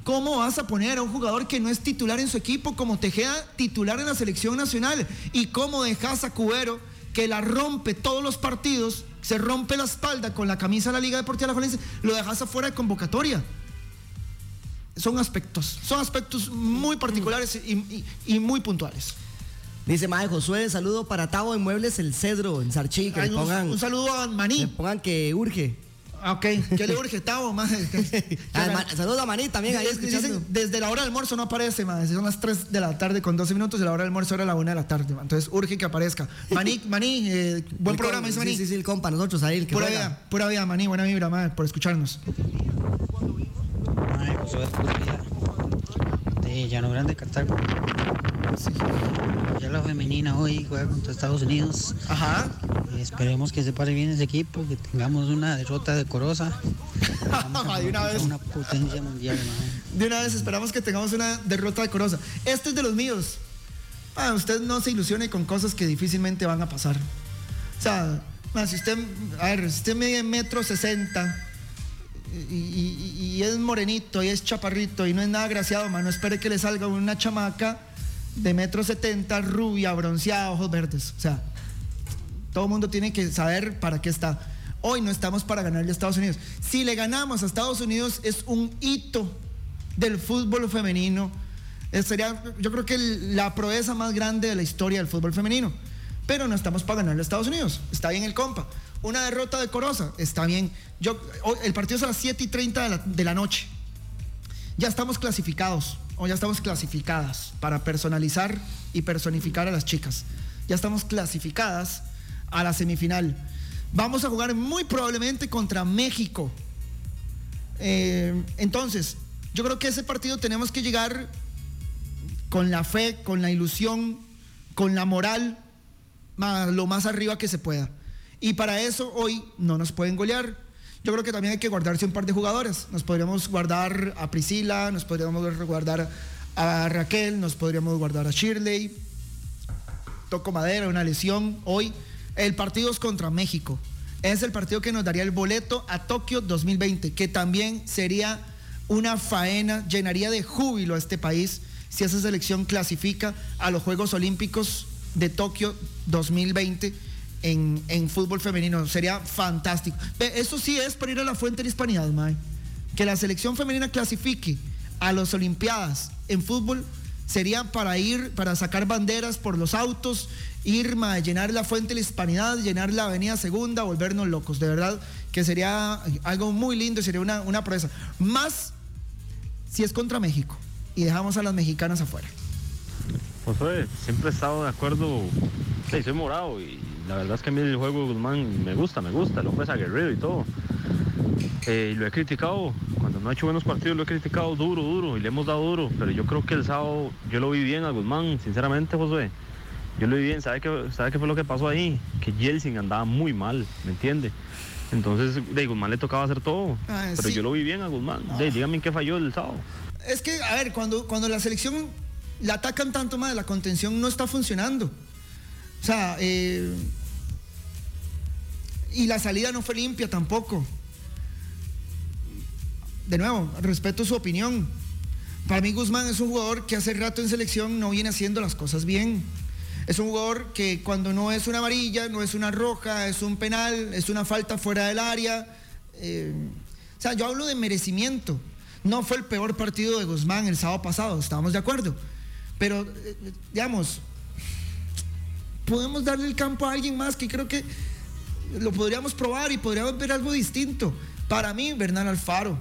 ¿Cómo vas a poner a un jugador que no es titular en su equipo como Tejeda titular en la selección nacional? ¿Y cómo dejas a Cubero que la rompe todos los partidos, se rompe la espalda con la camisa de la Liga Deportiva de la Valencia, lo dejas afuera de convocatoria? son aspectos, son aspectos muy particulares y, muy puntuales. Dice Mae Josué, saludo para Tavo de Muebles El Cedro en Sarchi, que pongan. Un, saludo a Maní. Pongan que urge. Ah, ok, [LAUGHS] ¿qué le urge Tavo? Más? Ah, saludo a Maní también ahí desde la hora del almuerzo no aparece, más. son las 3 de la tarde con 12 minutos y la hora del almuerzo era la 1 de la tarde. Entonces urge que aparezca. Maní, [LAUGHS] Maní, eh, buen programa, dice Maní. Sí, sí, sí, el compa, nosotros ahí. El que pura vida, pura vida, Maní, buena vibra, madre, por escucharnos. Ay, Josué, de Llano Grande, Cartago. Ya la femenina hoy juega contra Estados Unidos. Ajá. esperemos que se pare bien ese equipo, que tengamos una derrota decorosa. [LAUGHS] de una vez. Una potencia mundial, De una vez esperamos que tengamos una derrota decorosa. Este es de los míos. Ah, usted no se ilusione con cosas que difícilmente van a pasar. O sea, si usted, a ver, si usted mide metro sesenta y, es morenito y es chaparrito y no es nada graciado, no espere que le salga una chamaca de metro setenta, rubia, bronceada, ojos verdes. O sea, todo el mundo tiene que saber para qué está. Hoy no estamos para ganarle a Estados Unidos. Si le ganamos a Estados Unidos es un hito del fútbol femenino. Sería, yo creo que la proeza más grande de la historia del fútbol femenino. Pero no estamos para ganarle a Estados Unidos. Está bien el compa una derrota decorosa, está bien. Yo, el partido es a las 7 y 30 de la, noche. Ya estamos clasificados, o ya estamos clasificadas para personalizar y personificar a las chicas. Ya estamos clasificadas a la semifinal. Vamos a jugar muy probablemente contra México. Eh, entonces, yo creo que ese partido tenemos que llegar con la fe, con la ilusión, con la moral, lo más arriba que se pueda. Y para eso hoy no nos pueden golear. Yo creo que también hay que guardarse un par de jugadores. Nos podríamos guardar a Priscila, nos podríamos guardar a Raquel, nos podríamos guardar a Shirley. Toco madera, una lesión. Hoy el partido es contra México. Es el partido que nos daría el boleto a Tokio 2020, que también sería una faena, llenaría de júbilo a este país si esa selección clasifica a los Juegos Olímpicos de Tokio 2020 en, fútbol femenino. Sería fantástico. Eso sí es para ir a la fuente de hispanidad, Mae. Que la selección femenina clasifique a las Olimpiadas en fútbol sería para ir, para sacar banderas por los autos, ir, a llenar la fuente de la hispanidad, llenar la avenida segunda, volvernos locos. De verdad que sería algo muy lindo, sería una, una proeza. Más si es contra México y dejamos a las mexicanas afuera. José, siempre he estado de acuerdo, sí, soy morado y la verdad es que a mí el juego de Guzmán me gusta, me gusta, el hombre es aguerrido y todo. Eh, y lo he criticado, cuando no ha hecho buenos partidos lo he criticado duro, duro, y le hemos dado duro, pero yo creo que el sábado yo lo vi bien a Guzmán, sinceramente, José. Yo lo vi bien, ¿sabe qué, ¿sabe qué fue lo que pasó ahí? Que Yeltsin andaba muy mal, ¿me entiende? Entonces, de Guzmán le tocaba hacer todo, ah, pero yo lo vi bien a Guzmán. dígame en qué falló el sábado. Es que, a ver, cuando, cuando la selección la atacan tanto más, la contención no está funcionando. O sea, eh, y la salida no fue limpia tampoco. De nuevo, respeto su opinión. Para mí Guzmán es un jugador que hace rato en selección no viene haciendo las cosas bien. Es un jugador que cuando no es una amarilla, no es una roja, es un penal, es una falta fuera del área. Eh, o sea, yo hablo de merecimiento. No fue el peor partido de Guzmán el sábado pasado, estamos de acuerdo. Pero, eh, digamos, podemos darle el campo a alguien más que creo que lo podríamos probar y podríamos ver algo distinto. Para mí, Bernal Alfaro.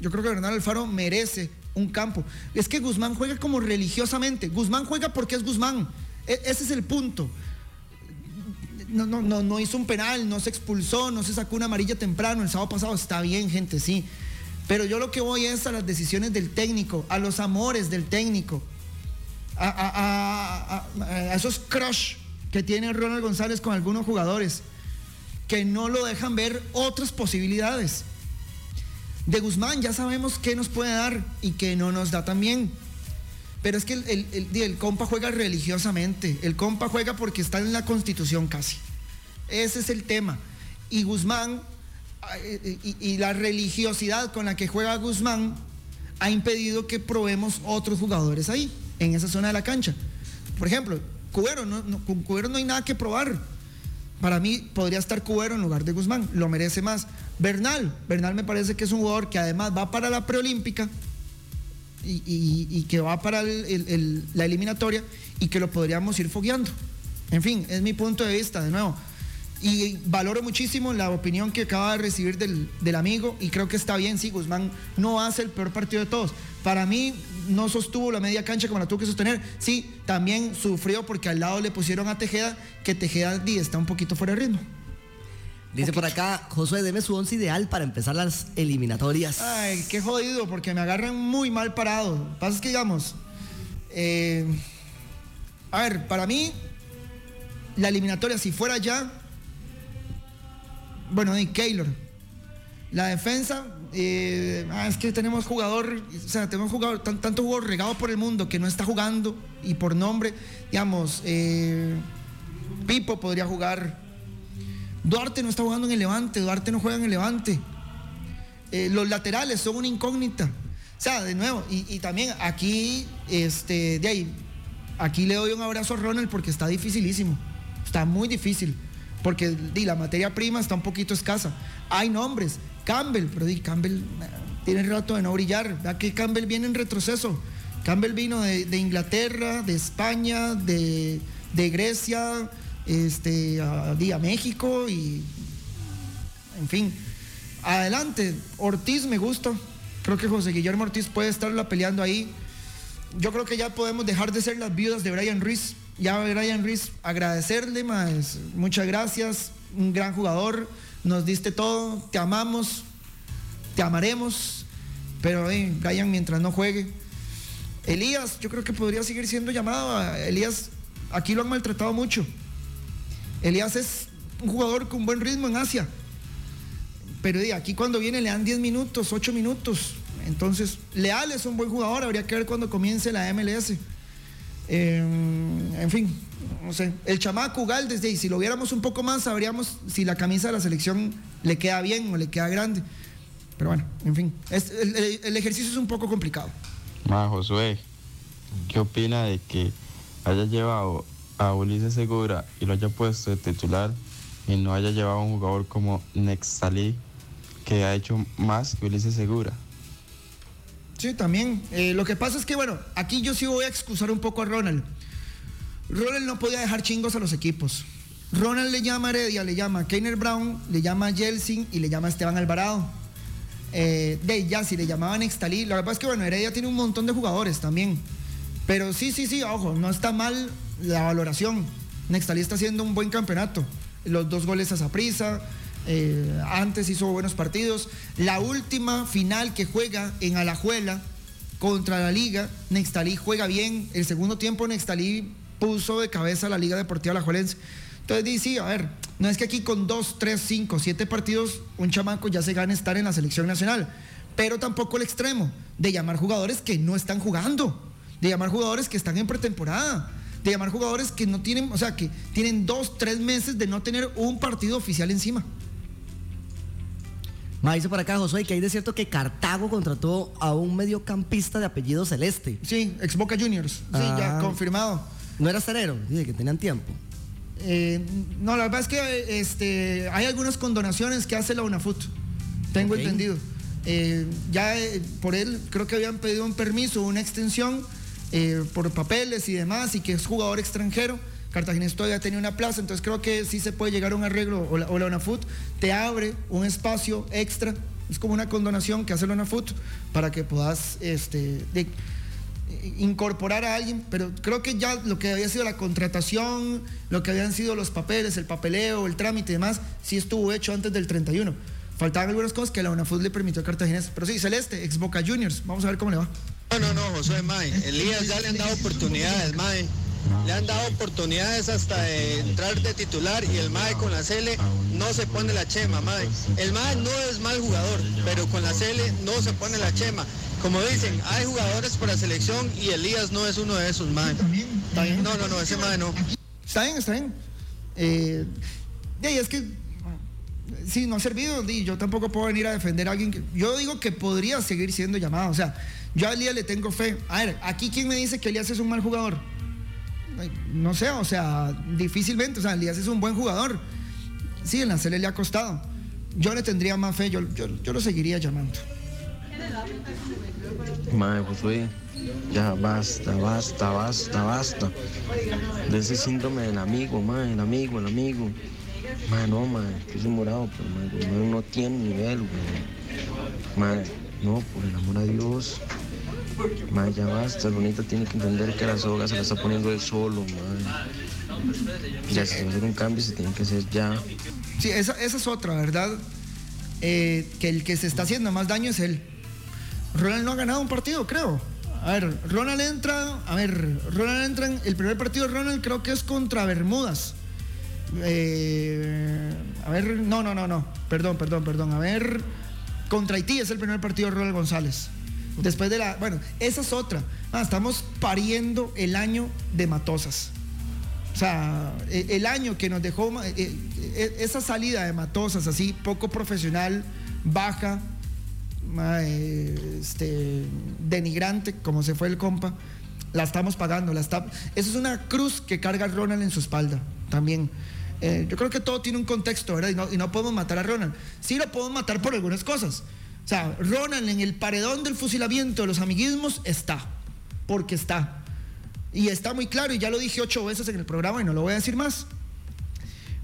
Yo creo que Bernal Alfaro merece un campo. Es que Guzmán juega como religiosamente. Guzmán juega porque es Guzmán. E, ese es el punto. No, no, no, no hizo un penal, no se expulsó, no se sacó una amarilla temprano el sábado pasado. Está bien, gente, sí. Pero yo lo que voy es a las decisiones del técnico, a los amores del técnico a, esos crush que tiene Ronald González con algunos jugadores que no lo dejan ver otras posibilidades. De Guzmán ya sabemos qué nos puede dar y qué no nos da también. Pero es que el, el, compa juega religiosamente. El compa juega porque está en la constitución casi. Ese es el tema. Y Guzmán, eh, y, y la religiosidad con la que juega Guzmán, ha impedido que probemos otros jugadores ahí, en esa zona de la cancha. Por ejemplo, Cubero, con Cubero no hay nada que probar. Para mí podría estar Cubero en lugar de Guzmán, lo merece más. Bernal, Bernal me parece que es un jugador que además va para la preolímpica y, que va para la eliminatoria y que lo podríamos ir fogueando. En fin, es mi punto de vista, de nuevo. Y valoro muchísimo la opinión que acaba de recibir del, amigo y creo que está bien, sí, Guzmán no hace el peor partido de todos. Para mí no sostuvo la media cancha como la tuvo que sostener. Sí, también sufrió porque al lado le pusieron a Tejeda, que Tejeda está un poquito fuera de ritmo. Dice por acá, Josué, deme su once ideal para empezar las eliminatorias. Ay, qué jodido, porque me agarran muy mal parado. Lo que pasa es que, digamos, eh, a ver, para mí, la eliminatoria, si fuera ya, bueno, y Keylor. La defensa, eh, ah, es que tenemos jugador, o sea, tenemos jugador, tanto jugador regado por el mundo que no está jugando y por nombre, digamos, eh, Pipo podría jugar. Duarte no está jugando en el Levante, Duarte no juega en el Levante. Eh, los laterales son una incógnita. O sea, de nuevo, y, también aquí, este, de ahí, aquí le doy un abrazo a Ronald porque está dificilísimo. Está muy difícil porque di, la materia prima está un poquito escasa. Hay nombres, Campbell, pero Campbell eh, tiene rato de no brillar. Vea que Campbell viene en retroceso. Campbell vino de, Inglaterra, de España, de, Grecia, este, a, a México y, en fin, adelante. Ortiz me gusta. Creo que José Guillermo Ortiz puede estarla peleando ahí. Yo creo que ya podemos dejar de ser las viudas de Brian Ruiz ya Brian Ruiz, agradecerle, más. Muchas gracias, un gran jugador, nos diste todo, te amamos, te amaremos, pero eh, Brian mientras no juegue. Elías, yo creo que podría seguir siendo llamado. Elías, aquí lo han maltratado mucho. Elías es un jugador con buen ritmo en Asia. Pero aquí cuando viene le dan 10 minutos, 8 minutos. Entonces, Leal es un buen jugador, habría que ver cuando comience la MLS. Em, en fin, no sé. El chamaco desde ahí, si lo viéramos un poco más, sabríamos si la camisa de la selección le queda bien o le queda grande. Pero bueno, en fin, el, ejercicio es un poco complicado. Ma, Josué, ¿qué opina de que haya llevado a Ulises Segura y lo haya puesto de titular y no haya llevado a un jugador como Nextalí que ha hecho más que Ulises Segura? Sí, también. Eh, lo que pasa es que, bueno, aquí yo sí voy a excusar un poco a Ronald. Ronald no podía dejar chingos a los equipos. Ronald le llama a Heredia, le llama a Keiner Brown, le llama a Yeltsin y le llama a Esteban Alvarado. Eh, de ya, si le llamaban Extalí. Lo que pasa es que, bueno, Heredia tiene un montón de jugadores también. Pero sí, sí, sí, ojo, no está mal la valoración. Nextalí está haciendo un buen campeonato. Los dos goles a Zaprisa, eh, antes hizo buenos partidos. La última final que juega en Alajuela contra la Liga, Nextalí juega bien. El segundo tiempo Nextalí puso de cabeza a la Liga Deportiva Alajuelense. Entonces dice, a ver, no es que aquí con dos, tres, cinco, siete partidos un chamaco ya se gane estar en la selección nacional, pero tampoco el extremo de llamar jugadores que no están jugando, de llamar jugadores que están en pretemporada, de llamar jugadores que no tienen, o sea, que tienen dos, tres meses de no tener un partido oficial encima. Me dice por acá, Josué, que hay de cierto que Cartago contrató a un mediocampista de apellido Celeste. Sí, ex Boca Juniors. Sí, ya ah. confirmado. No era cerero, dice que tenían tiempo. Eh, no, la verdad es que este, hay algunas condonaciones que hace la UNAFUT. Tengo entendido. Eh, ya eh, por él creo que habían pedido un permiso, una extensión por papeles y demás, y que es jugador extranjero Cartaginés todavía tenía una plaza, entonces creo que sí se puede llegar a un arreglo, o la, o UNAFUT te abre un espacio extra, es como una condonación que hace la UNAFUT para que puedas este, incorporar a alguien, pero creo que ya lo que había sido la contratación, lo que habían sido los papeles, el papeleo, el trámite y demás, sí estuvo hecho antes del 31. Faltaban algunas cosas que la UNAFUT le permitió a Cartaginés, pero sí, Celeste, ex Boca Juniors, vamos a ver cómo le va. No, no, no, José May, Elías ya le han dado oportunidades, May le han dado oportunidades hasta de entrar de titular y el MAE con la Cele no se pone la chema, MAE. El MAE no es mal jugador, pero con la Cele no se pone la chema. Como dicen, hay jugadores para selección y Elías no es uno de esos, mae. No, no, no, ese mae no. Está bien, está bien. Eh, y es que sí, no ha servido y yo tampoco puedo venir a defender a alguien que yo digo que podría seguir siendo llamado. O sea, yo a Elías le tengo fe. A ver, aquí quién me dice que Elías es un mal jugador. No sé, o sea, difícilmente. O sea, Elías es un buen jugador. Sí, en la serie le ha costado. Yo le tendría más fe, yo, yo, yo lo seguiría llamando. Mae, Josué, ya basta, basta, basta, basta. De ese síndrome del amigo, mae, el amigo, el amigo. Mae, no, mae, que morado, pero mae, no, tiene nivel, güey. No, por el amor a Dios. Mae, ya basta, Bonita tiene que entender que la soga se la está poniendo él solo, mae. Ya se va a hacer un cambio, se tiene que hacer ya. Sí, esa, esa es otra, ¿verdad? Eh, que el que se está haciendo más daño es él. Ronald no ha ganado un partido, creo. A ver, Ronald entra, a ver, Ronald entra en el primer partido de Ronald creo que es contra Bermudas. Eh, a ver, no, no, no, no, perdón, perdón, perdón. A ver, contra Haití es el primer partido de Ronald González. Después de la, bueno, esa es otra. Ah, estamos pariendo el año de Matosas. O sea, e- el año que nos dejó eh, eh, esa salida de Matosas así, poco profesional, baja, este, denigrante, como se fue el compa, la estamos pagando. La está, eso es una cruz que carga Ronald en su espalda también. Eh, yo creo que todo tiene un contexto, ¿verdad? Y no, y no podemos matar a Ronald. Sí lo podemos matar por algunas cosas. O sea, Ronald en el paredón del fusilamiento de los amiguismos está, porque está. Y está muy claro, y ya lo dije ocho veces en el programa y no lo voy a decir más.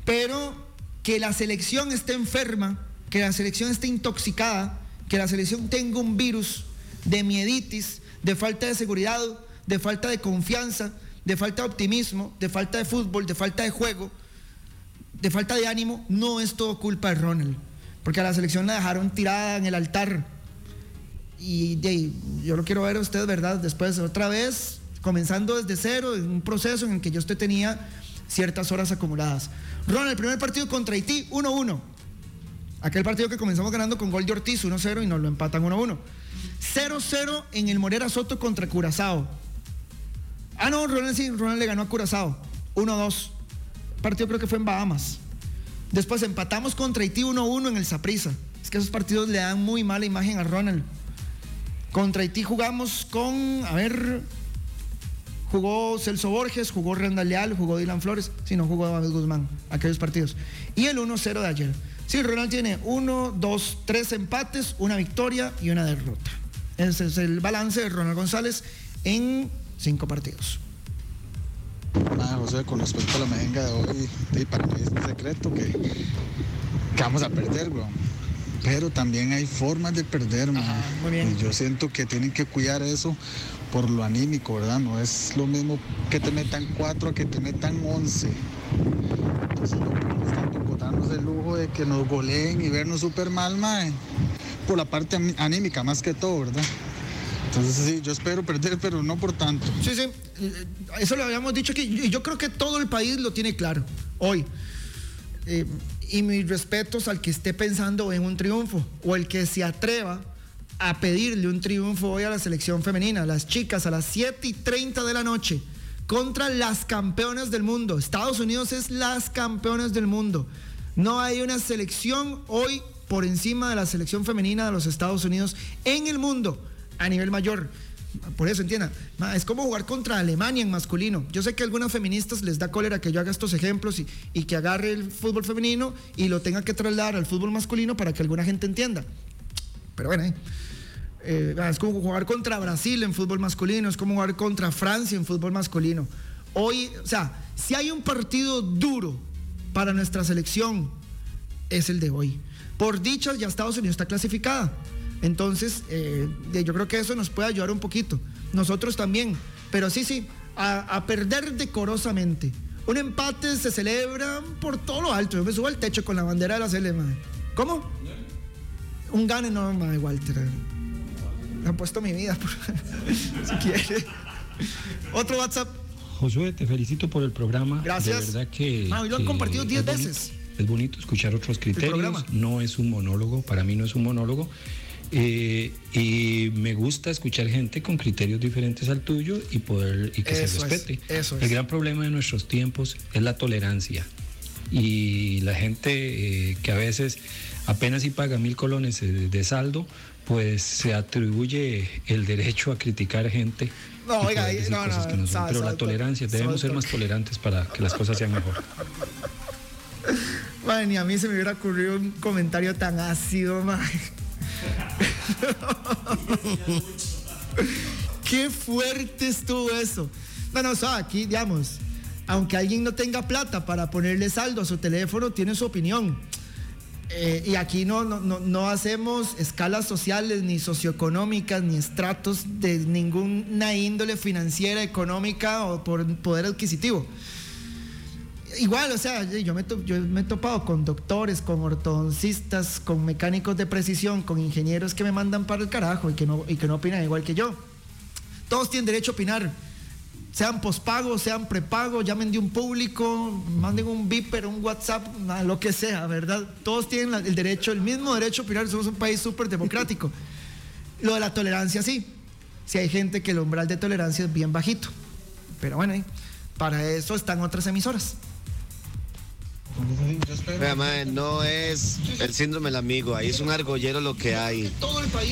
Pero que la selección esté enferma, que la selección esté intoxicada, que la selección tenga un virus de mieditis, de falta de seguridad, de falta de confianza, de falta de optimismo, de falta de fútbol, de falta de juego, de falta de ánimo, no es todo culpa de Ronald. Porque a la selección la dejaron tirada en el altar. Y yo lo quiero ver a usted, ¿verdad? Después, otra vez, comenzando desde cero, en un proceso en el que yo usted tenía ciertas horas acumuladas. Ronald, el primer partido contra Haití, 1-1. Aquel partido que comenzamos ganando con gol de Ortiz, 1-0, y nos lo empatan 1-1. 0-0 en el Morera Soto contra Curazao. Ah, no, Ronald sí, Ronald le ganó a Curazao. 1-2. Partido creo que fue en Bahamas. Después empatamos contra Haití 1-1 en el Saprissa. Es que esos partidos le dan muy mala imagen a Ronald. Contra Haití jugamos con, a ver, jugó Celso Borges, jugó Randall Leal, jugó Dylan Flores, si no jugó David Guzmán, aquellos partidos. Y el 1-0 de ayer. Sí, Ronald tiene 1, 2, 3 empates, una victoria y una derrota. Ese es el balance de Ronald González en cinco partidos. Nada, José, con respecto a la mejenga de hoy, sí, para mí es un secreto que, que vamos a perder, bro. Pero también hay formas de perder, man. Y yo siento que tienen que cuidar eso por lo anímico, ¿verdad? No es lo mismo que te metan cuatro a que te metan once. Entonces no darnos el lujo de que nos goleen y vernos súper mal, mae. Por la parte aní- anímica más que todo, ¿verdad? Entonces sí, yo espero perder, [LAUGHS] pero no por tanto. Sí, sí, eso lo habíamos dicho aquí. Y yo creo que todo el país lo tiene claro hoy. Eh, y mis respetos al que esté pensando en un triunfo o el que se atreva a pedirle un triunfo hoy a la selección femenina, las chicas a las 7 y 30 de la noche contra las campeonas del mundo. Estados Unidos es las campeonas del mundo. No hay una selección hoy por encima de la selección femenina de los Estados Unidos en el mundo a nivel mayor. Por eso entienda, es como jugar contra Alemania en masculino. Yo sé que a algunas feministas les da cólera que yo haga estos ejemplos y, que agarre el fútbol femenino y lo tenga que trasladar al fútbol masculino para que alguna gente entienda. Pero bueno, eh, eh, es como jugar contra Brasil en fútbol masculino, es como jugar contra Francia en fútbol masculino. Hoy, o sea, si hay un partido duro para nuestra selección, es el de hoy. Por dicha, ya Estados Unidos está clasificada. Entonces, eh, yo creo que eso nos puede ayudar un poquito. Nosotros también. Pero sí, sí, a, perder decorosamente. Un empate se celebra por todo lo alto. Yo me subo al techo con la bandera de la madre. ¿Cómo? Un gane no, madre, Walter. Me han puesto mi vida, por- [LAUGHS] si quiere. Otro WhatsApp. Josué, te felicito por el programa. Gracias. De verdad que. Ah, lo han compartido 10 es bonito- veces. Es bonito escuchar otros criterios. No es un monólogo, para mí no es un monólogo. Eh, y me gusta escuchar gente con criterios diferentes al tuyo y poder y que se respete. El gran problema de nuestros tiempos es la tolerancia y la gente eh, que a veces apenas si paga mil colones de, saldo, pues se atribuye el derecho a criticar gente. No, oiga, no, no, pero la tolerancia, debemos ser más tolerantes para que las cosas sean mejor. Bueno, ni a mí se me hubiera ocurrido un comentario tan ácido, man. [LAUGHS] Qué fuerte estuvo eso. Bueno, o aquí, digamos, aunque alguien no tenga plata para ponerle saldo a su teléfono, tiene su opinión. Eh, y aquí no, no, no, hacemos escalas sociales, ni socioeconómicas, ni estratos de ninguna índole financiera, económica o por poder adquisitivo. Igual, o sea, yo me, yo me he topado con doctores, con ortodoncistas, con mecánicos de precisión, con ingenieros que me mandan para el carajo y que no, y que no opinan igual que yo. Todos tienen derecho a opinar, sean pospago, sean prepago, llamen de un público, manden un viper, un WhatsApp, lo que sea, ¿verdad? Todos tienen el derecho, el mismo derecho a opinar, somos un país súper democrático. [LAUGHS] Lo de la tolerancia, sí. Si hay gente que el umbral de tolerancia es bien bajito. Pero bueno, para eso están otras emisoras no es el síndrome del amigo, ahí es un argollero lo que hay.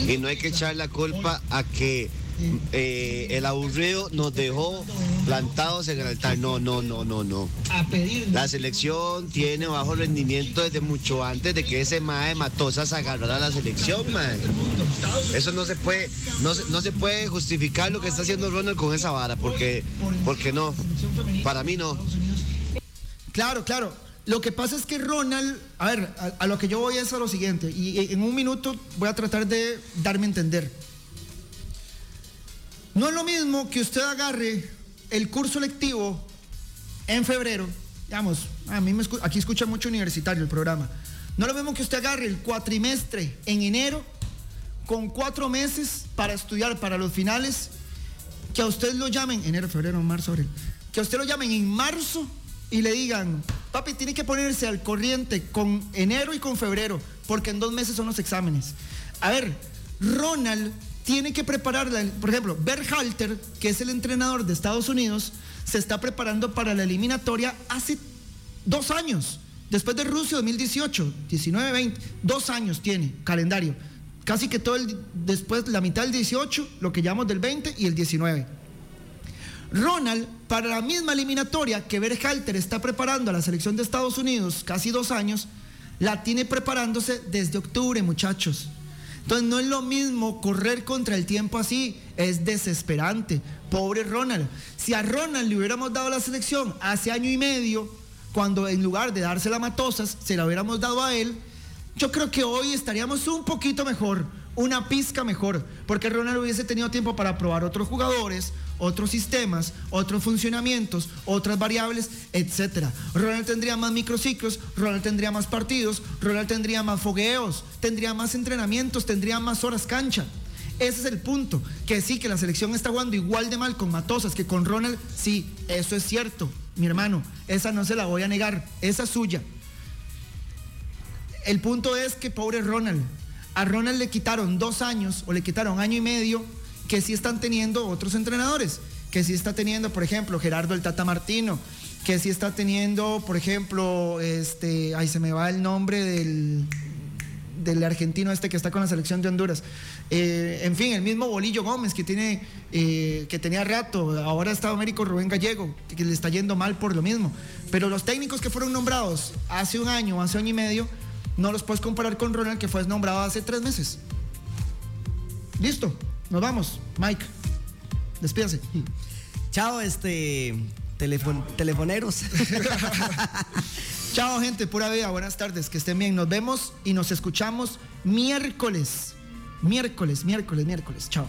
Y no hay que echar la culpa a que eh, el aburrido nos dejó plantados en el altar. No, no, no, no, no. La selección tiene bajo rendimiento desde mucho antes de que ese mae Matosas agarrara la selección, man. Eso no se puede, no, no se puede justificar lo que está haciendo Ronald con esa vara, porque, porque no. Para mí no. Claro, claro. Lo que pasa es que Ronald, a ver, a, lo que yo voy es a lo siguiente, y en un minuto voy a tratar de darme a entender. No es lo mismo que usted agarre el curso lectivo en febrero, digamos, a mí me aquí escucha mucho universitario el programa. No es lo mismo que usted agarre el cuatrimestre en enero con cuatro meses para estudiar para los finales, que a usted lo llamen, enero, febrero, marzo, abril, que a usted lo llamen en marzo y le digan, papi, tiene que ponerse al corriente con enero y con febrero, porque en dos meses son los exámenes. A ver, Ronald tiene que preparar, por ejemplo, Berhalter, que es el entrenador de Estados Unidos, se está preparando para la eliminatoria hace dos años, después de Rusia 2018, 19, 20, dos años tiene calendario. Casi que todo el, después, la mitad del 18, lo que llamamos del 20 y el 19. Ronald, para la misma eliminatoria que Berhalter está preparando a la selección de Estados Unidos, casi dos años, la tiene preparándose desde octubre, muchachos. Entonces no es lo mismo correr contra el tiempo así, es desesperante. Pobre Ronald. Si a Ronald le hubiéramos dado la selección hace año y medio, cuando en lugar de dársela a Matosas, se la hubiéramos dado a él, yo creo que hoy estaríamos un poquito mejor una pizca mejor, porque Ronald hubiese tenido tiempo para probar otros jugadores, otros sistemas, otros funcionamientos, otras variables, etc. Ronald tendría más microciclos, Ronald tendría más partidos, Ronald tendría más fogueos, tendría más entrenamientos, tendría más horas cancha. Ese es el punto, que sí, que la selección está jugando igual de mal con Matosas que con Ronald, sí, eso es cierto, mi hermano, esa no se la voy a negar, esa es suya. El punto es que pobre Ronald, a Ronald le quitaron dos años o le quitaron año y medio que sí están teniendo otros entrenadores, que sí está teniendo, por ejemplo, Gerardo el Tata Martino, que sí está teniendo, por ejemplo, este, ay, se me va el nombre del, del argentino este que está con la selección de Honduras. Eh, en fin, el mismo Bolillo Gómez que tiene, eh, que tenía rato, ahora está Américo Rubén Gallego, que le está yendo mal por lo mismo. Pero los técnicos que fueron nombrados hace un año, hace año y medio, no los puedes comparar con Ronald que fue nombrado hace tres meses. Listo, nos vamos. Mike, despídase. Chao, este telefoneros. [LAUGHS] Chao, gente, pura vida. Buenas tardes, que estén bien. Nos vemos y nos escuchamos miércoles. Miércoles, miércoles, miércoles. Chao.